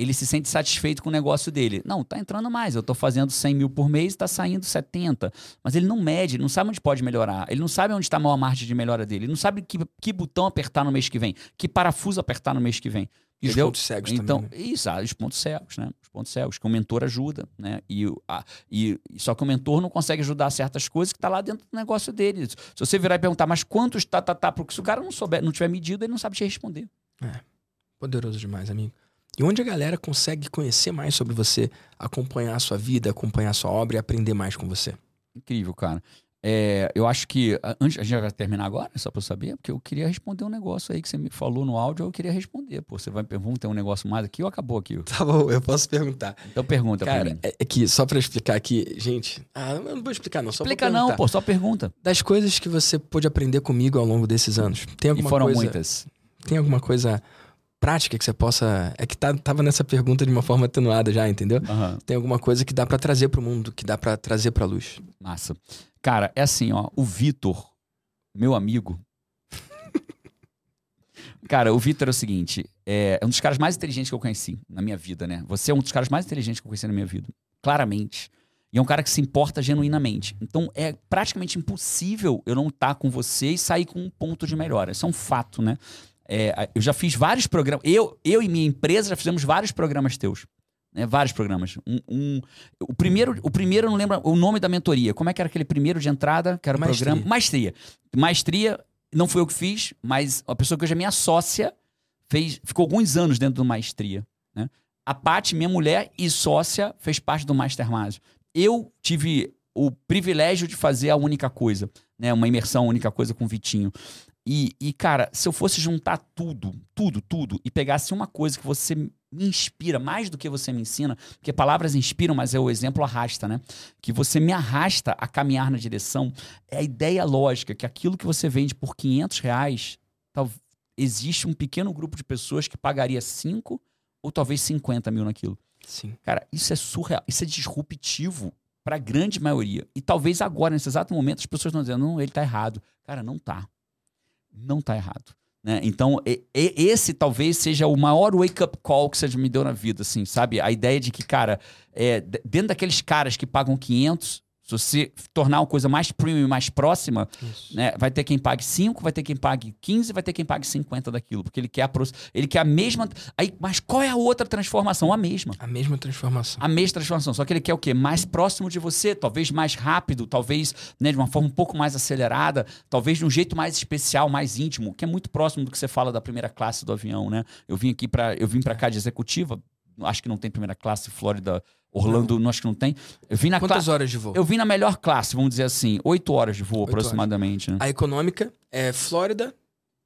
ele se sente satisfeito com o negócio dele. Não, tá entrando mais. Eu tô fazendo 100 mil por mês, tá saindo 70. Mas ele não mede, ele não sabe onde pode melhorar. Ele não sabe onde está a maior margem de melhora dele. Ele não sabe que, que botão apertar no mês que vem, que parafuso apertar no mês que vem.
E os pontos cegos
Então,
também. né?
isso, ah, os pontos cegos, né? Os pontos cegos, que o mentor ajuda, né? E, a- e só que o mentor não consegue ajudar certas coisas que tá lá dentro do negócio dele. Se você virar e perguntar, mas quantos tá, tá, tá, porque se o cara não souber, não tiver medido, ele não sabe te responder.
Poderoso demais, amigo. E onde a galera consegue conhecer mais sobre você, acompanhar a sua vida, acompanhar a sua obra e aprender mais com você?
Incrível, cara. É, eu acho que. a- Antes, a gente vai terminar agora, só pra eu saber, porque eu queria responder um negócio aí que você me falou no áudio, eu queria responder. Pô, você vai perguntar, um negócio mais aqui ou acabou aqui?
Tá bom, eu posso perguntar.
Então pergunta pra
Cara,
mim.
é, é que só pra explicar aqui, gente. Ah, eu não vou explicar, não. Só
Explica não, pô, só pergunta.
Das coisas que você pôde aprender comigo ao longo desses anos, tem
E
alguma
foram
coisa?
muitas.
Tem alguma coisa prática que você possa. É que tá, tava nessa pergunta de uma forma atenuada já, entendeu?
Aham.
Tem alguma coisa que dá pra trazer pro mundo, que dá pra trazer pra luz.
Massa. Cara, é assim, ó. O Vitor, meu amigo. [LAUGHS] Cara, o Vitor é o seguinte: é, é um dos caras mais inteligentes que eu conheci na minha vida, né? Você é um dos caras mais inteligentes que eu conheci na minha vida. Claramente. E é um cara que se importa genuinamente. Então é praticamente impossível eu não estar com você e sair com um ponto de melhora. Isso é um fato, né? É, eu já fiz vários programas. Eu, eu e minha empresa já fizemos vários programas teus. Né? Vários programas. Um, um- o, primeiro, o primeiro, eu não lembro o nome da mentoria. Como é que era aquele primeiro de entrada? Que era o
Maestria.
programa. Maestria. Maestria, não foi eu que fiz, mas a pessoa que hoje é minha sócia fez, ficou alguns anos dentro do Maestria. Né? A Paty, minha mulher e sócia, fez parte do Mastermind. Eu tive o privilégio de fazer a única coisa, né? Uma imersão, a única coisa com o Vitinho. E, e, cara, se eu fosse juntar tudo, tudo, tudo, e pegasse uma coisa que você me inspira mais do que você me ensina, porque palavras inspiram, mas é o exemplo arrasta, né? Que você me arrasta a caminhar na direção, é a ideia lógica que aquilo que você vende por 500 reais, tal, existe um pequeno grupo de pessoas que pagaria 5 ou talvez 50 mil naquilo.
Sim.
Cara, isso é surreal, isso é disruptivo para a grande maioria. E talvez agora, nesse exato momento, as pessoas estão dizendo, não, ele tá errado. Cara, não tá. Não tá errado. Né? Então, e- e- esse talvez seja o maior wake-up call que você me deu na vida, assim, sabe? A ideia de que, cara, é, dentro daqueles caras que pagam 500, se você tornar uma coisa mais premium e mais próxima, né? Vai ter quem pague 5, vai ter quem pague 15, vai ter quem pague 50 daquilo, porque ele quer, apro- ele quer a mesma. Aí, mas qual é a outra transformação? A mesma.
A mesma transformação.
A mesma transformação, só que ele quer o quê? Mais próximo de você, talvez mais rápido, talvez né, de uma forma um pouco mais acelerada, talvez de um jeito mais especial, mais íntimo, que é muito próximo do que você fala da primeira classe do avião, né? Eu vim aqui para, eu vim para cá de executiva, acho que não tem primeira classe, Flórida, Orlando, não. acho que não tem. Eu vim na
Quantas horas de voo?
eu vim na melhor classe, vamos dizer assim, oito horas de voo
Oito
aproximadamente, né?
A econômica é Flórida,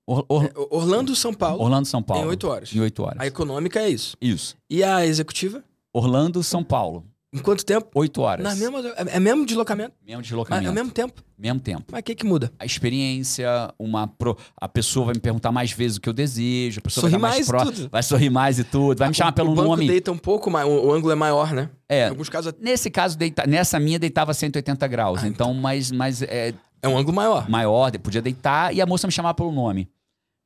Or- Or-
é Orlando, São Paulo,
Orlando, São Paulo.
em oito horas.
Em oito horas.
A econômica é isso.
Isso.
E a executiva?
Orlando, São Paulo.
Em quanto tempo?
Oito horas.
Na mesma, é, é mesmo deslocamento?
Mesmo
Ah,
deslocamento.
é o mesmo tempo.
mesmo tempo.
Mas o que que muda?
a experiência, uma pro- a pessoa vai me perguntar mais vezes o que eu desejo, a pessoa
Sorri
vai mais,
mais
pró-
tudo.
vai sorrir mais e tudo, vai me chamar pelo
o banco
nome.
deita um pouco, mais, o, o ângulo é maior, né? Em
É,
alguns casos
nesse caso deita, nessa minha deitava 180 graus,
Ah,
então mas mas é
é um ângulo maior.
maior, podia deitar e a moça me chamava pelo nome,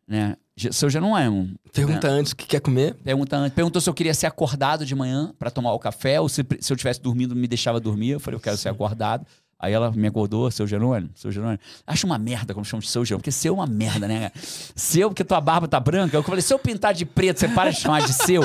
né? Je- Seu Jeronimo,
Pergunta antes o que quer comer.
pergunta antes- perguntou se eu queria ser acordado de manhã pra tomar o café ou se, se eu tivesse dormindo me deixava dormir. Eu falei, eu quero ser acordado. Aí ela me acordou, seu Jerônimo, seu Jerônimo. Acho uma merda como chama de seu Jerônimo, porque seu é uma merda, né? Seu, porque tua barba tá branca. Eu falei, se eu pintar de preto, você para de chamar de seu.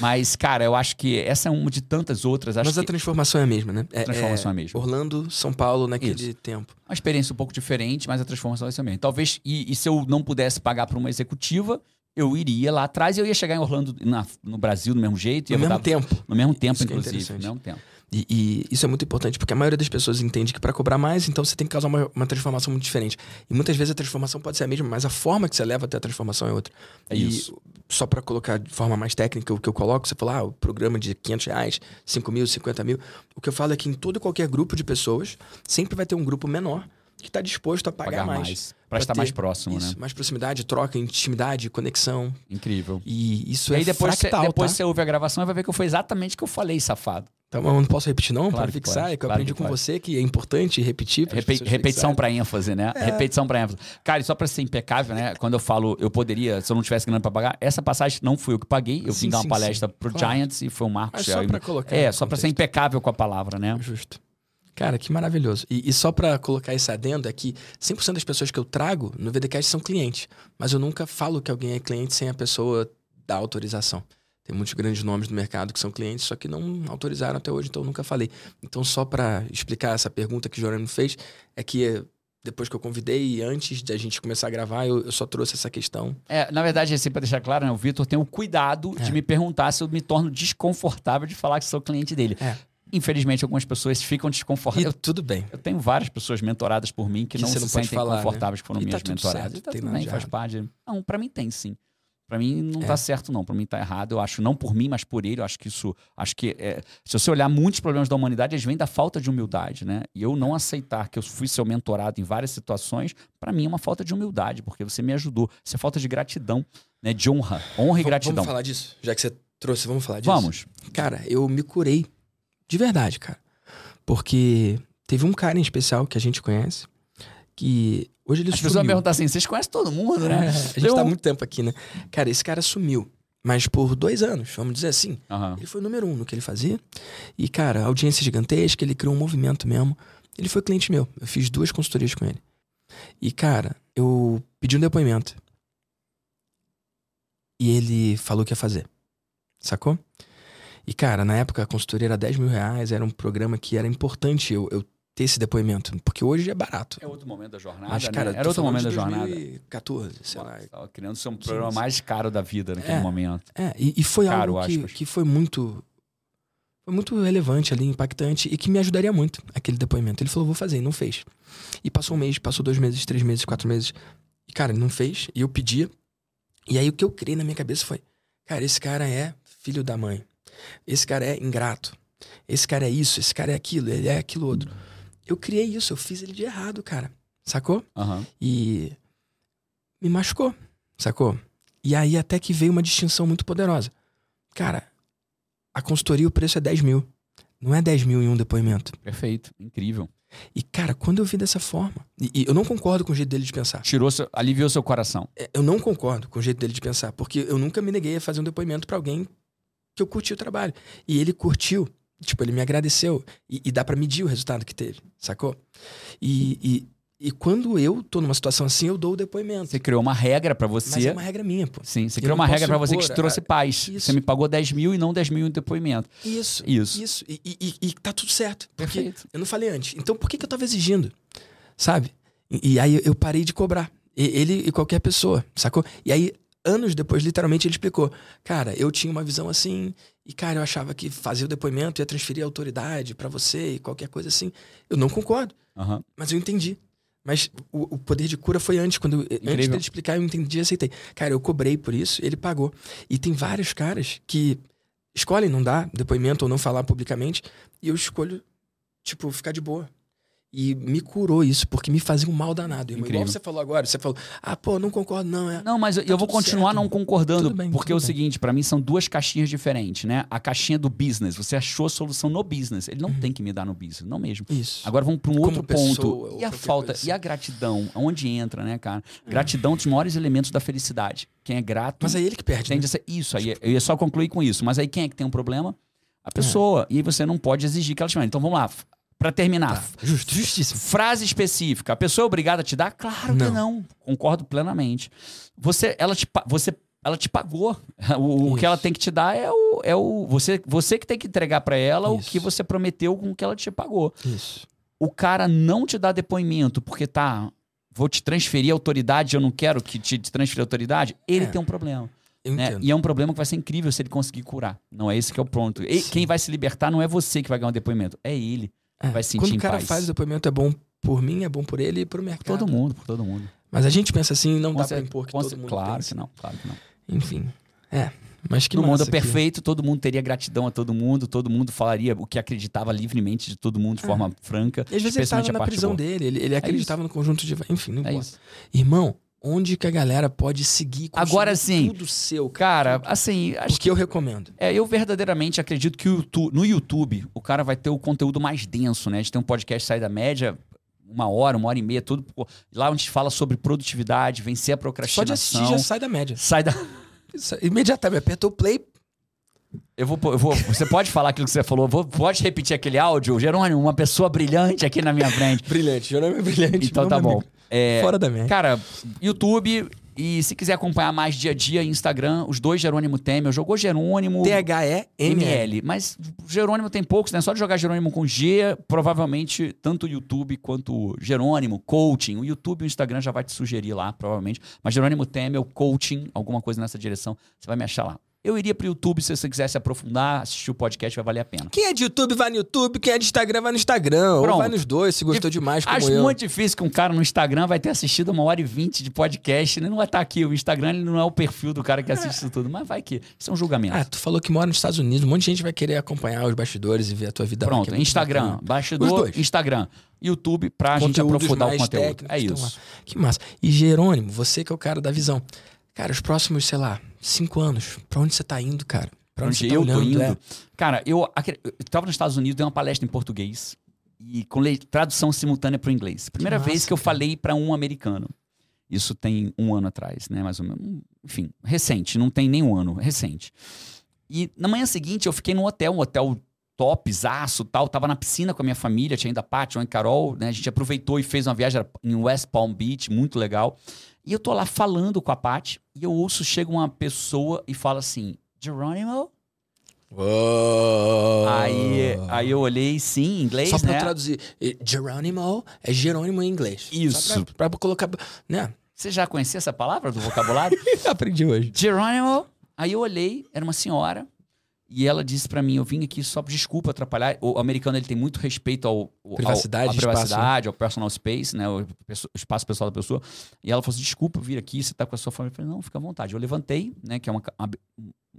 Mas, cara, eu acho que essa é uma de tantas outras. Acho
Mas a
que
transformação é a mesma, né? É,
a transformação é a mesma.
Orlando, São Paulo, naquele tempo.
uma experiência um pouco diferente, mas a transformação vai ser a mesma. Talvez, e, e se eu não pudesse pagar por uma executiva, eu iria lá atrás e eu ia chegar em Orlando, na- no Brasil, do mesmo jeito.
No mesmo
mudar-
tempo.
No mesmo tempo,
Isso é
inclusive.
interessante.
no mesmo tempo.
E, e isso é muito importante, porque a maioria das pessoas entende que para cobrar mais, então você tem que causar uma, uma, transformação muito diferente. E muitas vezes a transformação pode ser a mesma, mas a forma que você leva até a transformação é outra.
É
e
isso.
só para colocar de forma mais técnica, o que eu coloco, você falou, ah, o programa de 500 reais, 5 mil, 50 mil. O que eu falo é que em todo e qualquer grupo de pessoas, sempre vai ter um grupo menor que está disposto a pagar,
Pagar
mais.
mais. Pra estar mais próximo,
Isso,
né?
mais proximidade, troca, intimidade, conexão.
Incrível.
E isso
E
é
aí depois,
fractal,
você, depois
tá?
você ouve a gravação e vai ver que foi exatamente o que eu falei, safado.
Então, eu não posso repetir não,
Claro
para fixar,
pode,
é que eu
claro
aprendi
que
com
pode.
você que é importante repetir.
Repe- repetição pra ênfase, né? Repetição pra ênfase. Cara, e só pra ser impecável, né? Quando eu falo, eu poderia, se eu não tivesse grana pra pagar, essa passagem não fui eu que paguei. Eu
Sim,
vim dar uma
sim,
palestra
sim.
pro
Claro.
Giants e foi o Marcos.
Mas só
Shell.
pra colocar
É, só pra ser impecável com a palavra, né?
Justo. Cara, que maravilhoso. E, e só pra colocar esse adendo é que 100% das pessoas que eu trago no VDCast são clientes. Mas eu nunca falo que alguém é cliente sem a pessoa dar autorização. Tem muitos grandes nomes no mercado que são clientes, só que não autorizaram até hoje, então eu nunca falei. Então, só pra explicar essa pergunta que o Jorano fez, é que eh, depois que eu convidei e antes de a gente começar a gravar, eu, eu só trouxe essa questão.
É, na verdade, assim, pra deixar claro, né, o Vitor tem o cuidado de
É.
me perguntar se eu me torno desconfortável de falar que sou cliente dele.
É.
Infelizmente, algumas pessoas ficam
E
desconfortáveis. Eu,
tudo bem.
eu tenho várias pessoas mentoradas por mim que,
Que
não se
não
sentem
falar, né?
confortáveis que foram
E tá
minhas
tudo
mentoradas.
certo,
E tá
tem
tudo bem,
de
faz
errado.
parte. Não, pra mim tem sim. Pra mim não
É.
tá certo, não. Pra mim tá errado. Eu acho, não por mim, mas por ele. Eu acho que isso. Acho que. é, se você olhar muitos problemas da humanidade, eles vêm da falta de humildade, né? E eu não aceitar que eu fui seu mentorado em várias situações, pra mim é uma falta de humildade, porque você me ajudou. Isso é falta de gratidão, né? De honra. Honra e
V-
gratidão.
Vamos falar disso? Já que você trouxe, vamos falar disso?
Vamos.
Cara, eu me curei. De verdade, cara. Porque teve um cara em especial que a gente conhece, que hoje ele
As pessoas
sumiu.
vão perguntar assim: vocês conhecem todo mundo, né?
É, a gente
Eu-
tá há muito tempo aqui, né? Cara, esse cara sumiu. Mas por dois anos, vamos dizer assim.
Aham.
Ele foi o número um no que ele fazia. E, cara, audiência gigantesca, ele criou um movimento mesmo. Ele foi cliente meu. Eu fiz duas consultorias com ele. E, cara, eu pedi um depoimento. E ele falou que ia fazer. Sacou? E, cara, na época a consultoria era 10 mil reais, era um programa que era importante eu, eu ter esse depoimento. Porque hoje é barato.
É outro momento da jornada.
Mas,
né?
cara,
Era
tô
outro momento da jornada.
2014, sei lá.
Tava criando ser um programa mais caro da vida naquele
É.
momento.
É, e, e foi
Caro,
algo que, que foi muito. Foi muito relevante ali, impactante, e que me ajudaria muito, aquele depoimento. Ele falou, vou fazer, e não fez. E passou um mês, passou dois meses, três meses, quatro meses. E, cara, ele não fez, e eu pedia. E aí o que eu criei na minha cabeça foi: cara, esse cara é filho da mãe. Esse cara é ingrato. Esse cara é isso, esse cara é aquilo, ele é aquilo outro. Eu criei isso, eu fiz ele de errado, cara. Sacou?
Aham.
e me machucou, sacou? E aí até que veio uma distinção muito poderosa. Cara, a consultoria o preço é 10 mil. Não é 10 mil em um depoimento.
Perfeito. Incrível.
E, cara, quando eu vi dessa forma, e, e eu não concordo com o jeito dele de pensar.
Tirou seu, aliviou seu coração.
É, Eu não concordo com o jeito dele de pensar, porque eu nunca me neguei a fazer um depoimento pra alguém que eu curti o trabalho. E ele curtiu, tipo, ele me agradeceu. E, e dá pra medir o resultado que teve, sacou? E, e, e quando eu tô numa situação assim, eu dou o depoimento.
Você criou uma regra pra
Mas
você.
é uma regra minha, pô.
Sim, você
Eu
criou uma regra pra você que te trouxe paz.
isso.
Você me pagou 10 mil e não 10 mil em depoimento.
Isso.
Isso.
Isso. E, e, e- tá tudo certo. Porque
Perfeito.
eu não falei antes. Então por que, que eu tava exigindo? Sabe? E, aí eu parei de cobrar. E- ele e qualquer pessoa, sacou? E aí, anos depois, literalmente, ele explicou: Cara, eu tinha uma visão assim, e, cara, eu achava que fazer o depoimento ia transferir a autoridade pra você e qualquer coisa assim. Eu não concordo,
Aham.
mas eu entendi. Mas o, o poder de cura foi antes, quando eu- antes
Incrível.
dele explicar, eu entendi e aceitei. Cara, eu cobrei por isso, ele pagou. E tem vários caras que escolhem não dar depoimento ou não falar publicamente, e eu escolho, tipo, ficar de boa. E me curou isso, porque me fazia um mal danado. irmão.
Incrível.
Igual você falou agora, você falou, ah, pô, não concordo, não. É...
Não, mas eu-
Tá
eu vou continuar
certo.
não concordando,
bem,
porque é o
bem.
seguinte, pra mim são duas caixinhas diferentes, né? A caixinha do business, você achou a solução no business, ele não tem que me dar no business, não mesmo.
Isso.
Agora vamos para um
Como
outro
pessoa
ponto. E a falta,
coisa
e a gratidão, onde entra, né, cara? Gratidão é um dos maiores elementos da felicidade. Quem é grato
Mas é ele que perde.
tende
Né?
a ser isso. Aí eu ia só concluir com isso. Mas aí quem é que tem um problema? A pessoa. E aí você não pode exigir que ela te mande. Então vamos lá. Pra terminar.
Tá. Justíssimo.
Frase específica. A pessoa é obrigada a te dar? Claro que
Não.
não. Concordo plenamente. Você, ela te, você, ela te pagou. [LAUGHS] O, o que ela tem que te dar é o, é o você, você que tem que entregar pra ela o
Isso.
que você prometeu com o que ela te pagou.
Isso.
O cara não te dá depoimento porque tá, vou te transferir autoridade, eu não quero que te, te transferir autoridade. Ele
É.
tem um problema. Né? E é um problema que vai ser incrível se ele conseguir curar. Não é esse que é o ponto. E quem vai se libertar não é você que vai ganhar um depoimento, é ele.
É,
vai se sentir
Quando o cara
paz.
faz o depoimento, é bom por mim, é bom por ele e pro
Por
mercado.
todo mundo, por todo mundo.
Mas a gente pensa assim, não
Com
dá pra impor que
com
todo mundo
Claro
pense.
que não, claro que não.
Enfim, é. Mas que
no mundo
que-
perfeito, todo mundo teria gratidão a todo mundo, todo mundo falaria o que acreditava livremente de todo mundo de
É.
forma franca.
E às vezes ele
especialmente
tava
a
na prisão
boa.
dele, ele, ele acreditava no conjunto de... Enfim, não
É
importa. Irmão, onde que a galera pode seguir?
Agora sim.
Tudo seu,
Cara, assim, acho
Porque eu recomendo.
É, eu verdadeiramente acredito que o YouTube- no YouTube o cara vai ter o conteúdo mais denso, né? A gente tem um podcast Sai da Média, uma hora, uma hora e meia, tudo. Lá onde a gente fala sobre produtividade, vencer a
Só de
procrastinação.
assistir já sai da média.
Sai da. [LAUGHS]
Imediatamente, apertou o play,
Eu vou, eu vou. Você pode falar aquilo que você falou? Vou- pode repetir aquele áudio? Jerônimo, uma pessoa brilhante aqui na minha frente. [LAUGHS]
brilhante. Jerônimo é brilhante.
Então tá bom.
amigo.
É,
Fora da média.
Cara, YouTube. E se quiser acompanhar mais dia a dia, Instagram, os dois Jerônimo Temer. Jogou Jerônimo.
T-H-E-M-L.
ML. Mas Jerônimo tem poucos, né? Só de jogar Jerônimo com G, provavelmente tanto o YouTube quanto o Jerônimo, coaching. O YouTube e o Instagram já vai te sugerir lá, provavelmente. Mas Jerônimo Temel, coaching, alguma coisa nessa direção, você vai me achar lá. Eu iria pro YouTube se você quiser se aprofundar, assistir o podcast, vai valer a pena.
Quem é de YouTube vai no YouTube, quem é de Instagram vai no Instagram. Ou
Pronto.
vai nos dois, se gostou demais, como
Acho
eu.
muito difícil que um cara no Instagram vai ter assistido uma hora e vinte de podcast. Ele não vai estar aqui. O Instagram ele não é o perfil do cara que assiste isso tudo. Mas vai que. Isso é um julgamento.
Ah, tu falou que mora nos Estados Unidos. Um monte de gente vai querer acompanhar os bastidores e ver a tua vida lá,
Pronto,
é muito
Instagram,
bacana. Os
bastidor,
dois.
Instagram, YouTube, pra gente
Conteúdos
aprofundar o conteúdo.
técnicos
É
lá.
isso.
Que massa. E Jerônimo, você que é o cara da visão. Cara, os próximos, sei lá, cinco anos, pra onde você tá indo, cara? Pra onde,
Onde
você tá
eu
olhando?
tô indo.
é?
Cara, eu, eu tava nos Estados Unidos, dei uma palestra em português e com tradução simultânea para o inglês. Primeira
massa,
vez que eu
cara.
falei para um americano. Isso tem um ano atrás, né? Mais ou menos. Enfim, recente, não tem nem um ano, recente. E na manhã seguinte eu fiquei num hotel, um hotel top, zaço, tal. Tava na piscina com a minha família, tinha ainda a Paty, a Carol, né? A gente aproveitou e fez uma viagem em West Palm Beach, muito legal. E eu tô lá falando com a Paty e eu ouço, chega uma pessoa e fala assim, Geronimo?
Uou.
Aí, aí eu olhei, sim, em inglês,
Só pra
né?
traduzir. Jerônimo é Jerônimo em inglês.
Isso.
Pra, pra colocar. Né?
Você já conhecia essa palavra do vocabulário? [LAUGHS]
Aprendi hoje.
Geronimo. Aí eu olhei, era uma senhora, e ela disse pra mim, eu vim aqui só desculpa atrapalhar. O americano ele tem muito respeito ao, ao
Privacidade,
à
espaço,
privacidade, ao personal space, né, o, espaço pessoal da pessoa. E ela falou assim, desculpa vir aqui, você tá com a sua família. Eu falei, não, fica à vontade. Eu levantei, né, que é uma, uma,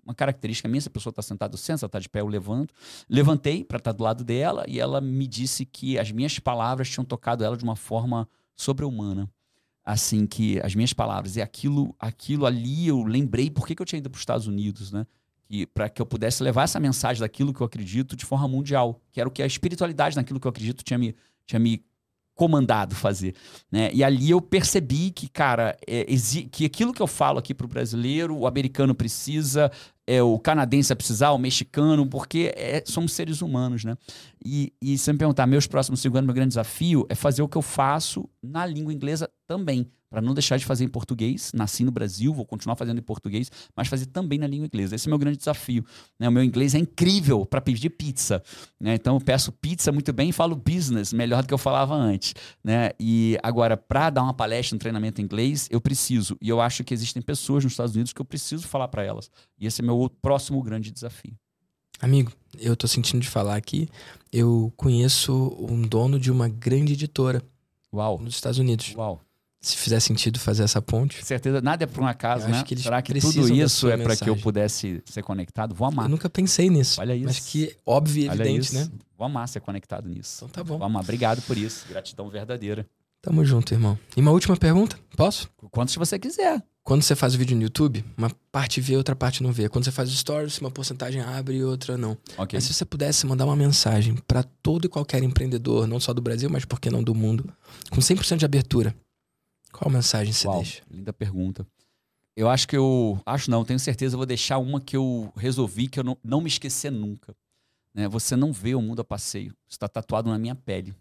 uma característica minha, se a pessoa tá sentada, eu sento, se ela tá de pé, eu levanto. Levantei pra estar do lado dela e ela me disse que as minhas palavras tinham tocado ela de uma forma sobre-humana. Assim, que as minhas palavras, e aquilo, aquilo ali eu lembrei por que, que eu tinha ido para os Estados Unidos, né? E para que eu pudesse levar essa mensagem daquilo que eu acredito de forma mundial, que era o que a espiritualidade naquilo que eu acredito tinha me, tinha me comandado fazer, né? E ali eu percebi que, cara, é, que aquilo que eu falo aqui pro brasileiro, o americano precisa, é, o canadense vai precisar, o mexicano, porque é, somos seres humanos, né? E, e se me perguntar, meus próximos cinco anos, meu grande desafio é fazer o que eu faço na língua inglesa também, para não deixar de fazer em português. Nasci no Brasil, vou continuar fazendo em português, mas fazer também na língua inglesa. Esse é o meu grande desafio. Né? O meu inglês é incrível para pedir pizza. Né? Então eu peço pizza muito bem e falo business melhor do que eu falava antes. Né? E agora, para dar uma palestra, um treinamento em inglês, eu preciso. E eu acho que existem pessoas nos Estados Unidos que eu preciso falar para elas. E esse é meu próximo grande desafio.
Amigo, eu tô sentindo de falar aqui. Eu conheço um dono de uma grande editora
Uau!
nos Estados Unidos.
Uau!
Se fizer sentido fazer essa ponte.
Com certeza, nada é por um acaso, né?
que
Será que tudo isso é para que eu pudesse ser conectado? Vou amar.
Eu nunca pensei nisso.
Olha isso.
Mas que óbvio e evidente, né?
Vou amar ser conectado nisso.
Então tá bom.
Vou amar. Obrigado por isso. Gratidão verdadeira.
Tamo junto, irmão. E uma última pergunta? Posso?
Quantos você quiser.
Quando você faz o vídeo no YouTube, uma parte vê, outra parte não vê. Quando você faz o stories, uma porcentagem abre e outra não.
Ok.
Mas se você pudesse mandar uma mensagem pra todo e qualquer empreendedor, não só do Brasil, mas por que não do mundo, com 100% de abertura, qual mensagem você
Uau,
deixa?
linda pergunta. Eu acho que eu. Acho não, tenho certeza, eu vou deixar uma que eu resolvi que eu não, não me esquecer nunca. Né? Você não vê o mundo a passeio. Está tatuado na minha pele.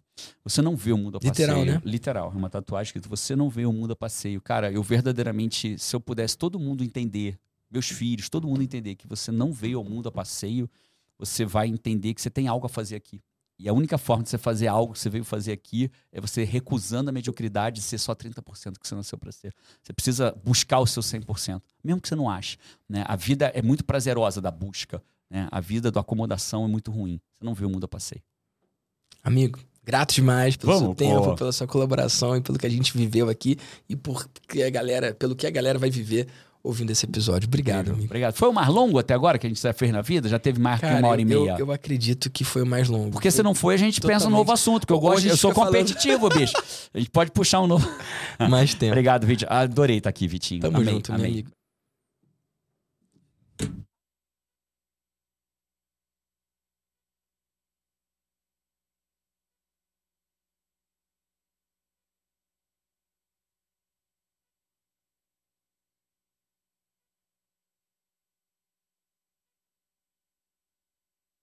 Você não vê o mundo a
Literal,
passeio.
né?
Literal. É uma tatuagem que você não vê o mundo a passeio. Cara, eu verdadeiramente, se eu pudesse todo mundo entender, meus filhos, todo mundo entender que você não veio ao mundo a passeio, você vai entender que você tem algo a fazer aqui. E a única forma de você fazer algo que você veio fazer aqui é você recusando a mediocridade de ser só 30% que você nasceu para ser. Você precisa buscar o seu 100%, mesmo que você não ache. Né? A vida é muito prazerosa da busca. Né? A vida da acomodação é muito ruim. Você não vê o mundo a passeio.
Amigo, grato demais pelo
Vamos,
seu tempo,
pô.
pela sua colaboração e pelo que a gente viveu aqui e por que a galera, pelo que a galera vai viver ouvindo esse episódio. Obrigado, amigo.
Obrigado. Foi o mais longo até agora que a gente já fez na vida? Já teve mais que
Cara,
uma hora e
eu,
meia?
eu acredito que foi o mais longo.
Porque se não foi, a gente pensa um
Totalmente.
novo assunto, que eu gosto, eu sou
fica falando-
competitivo, bicho. [LAUGHS] A gente pode puxar um novo.
mais tempo.
Obrigado, Vitinho. Adorei estar aqui, Vitinho.
Tamo
amei,
junto,
amei.
amigo.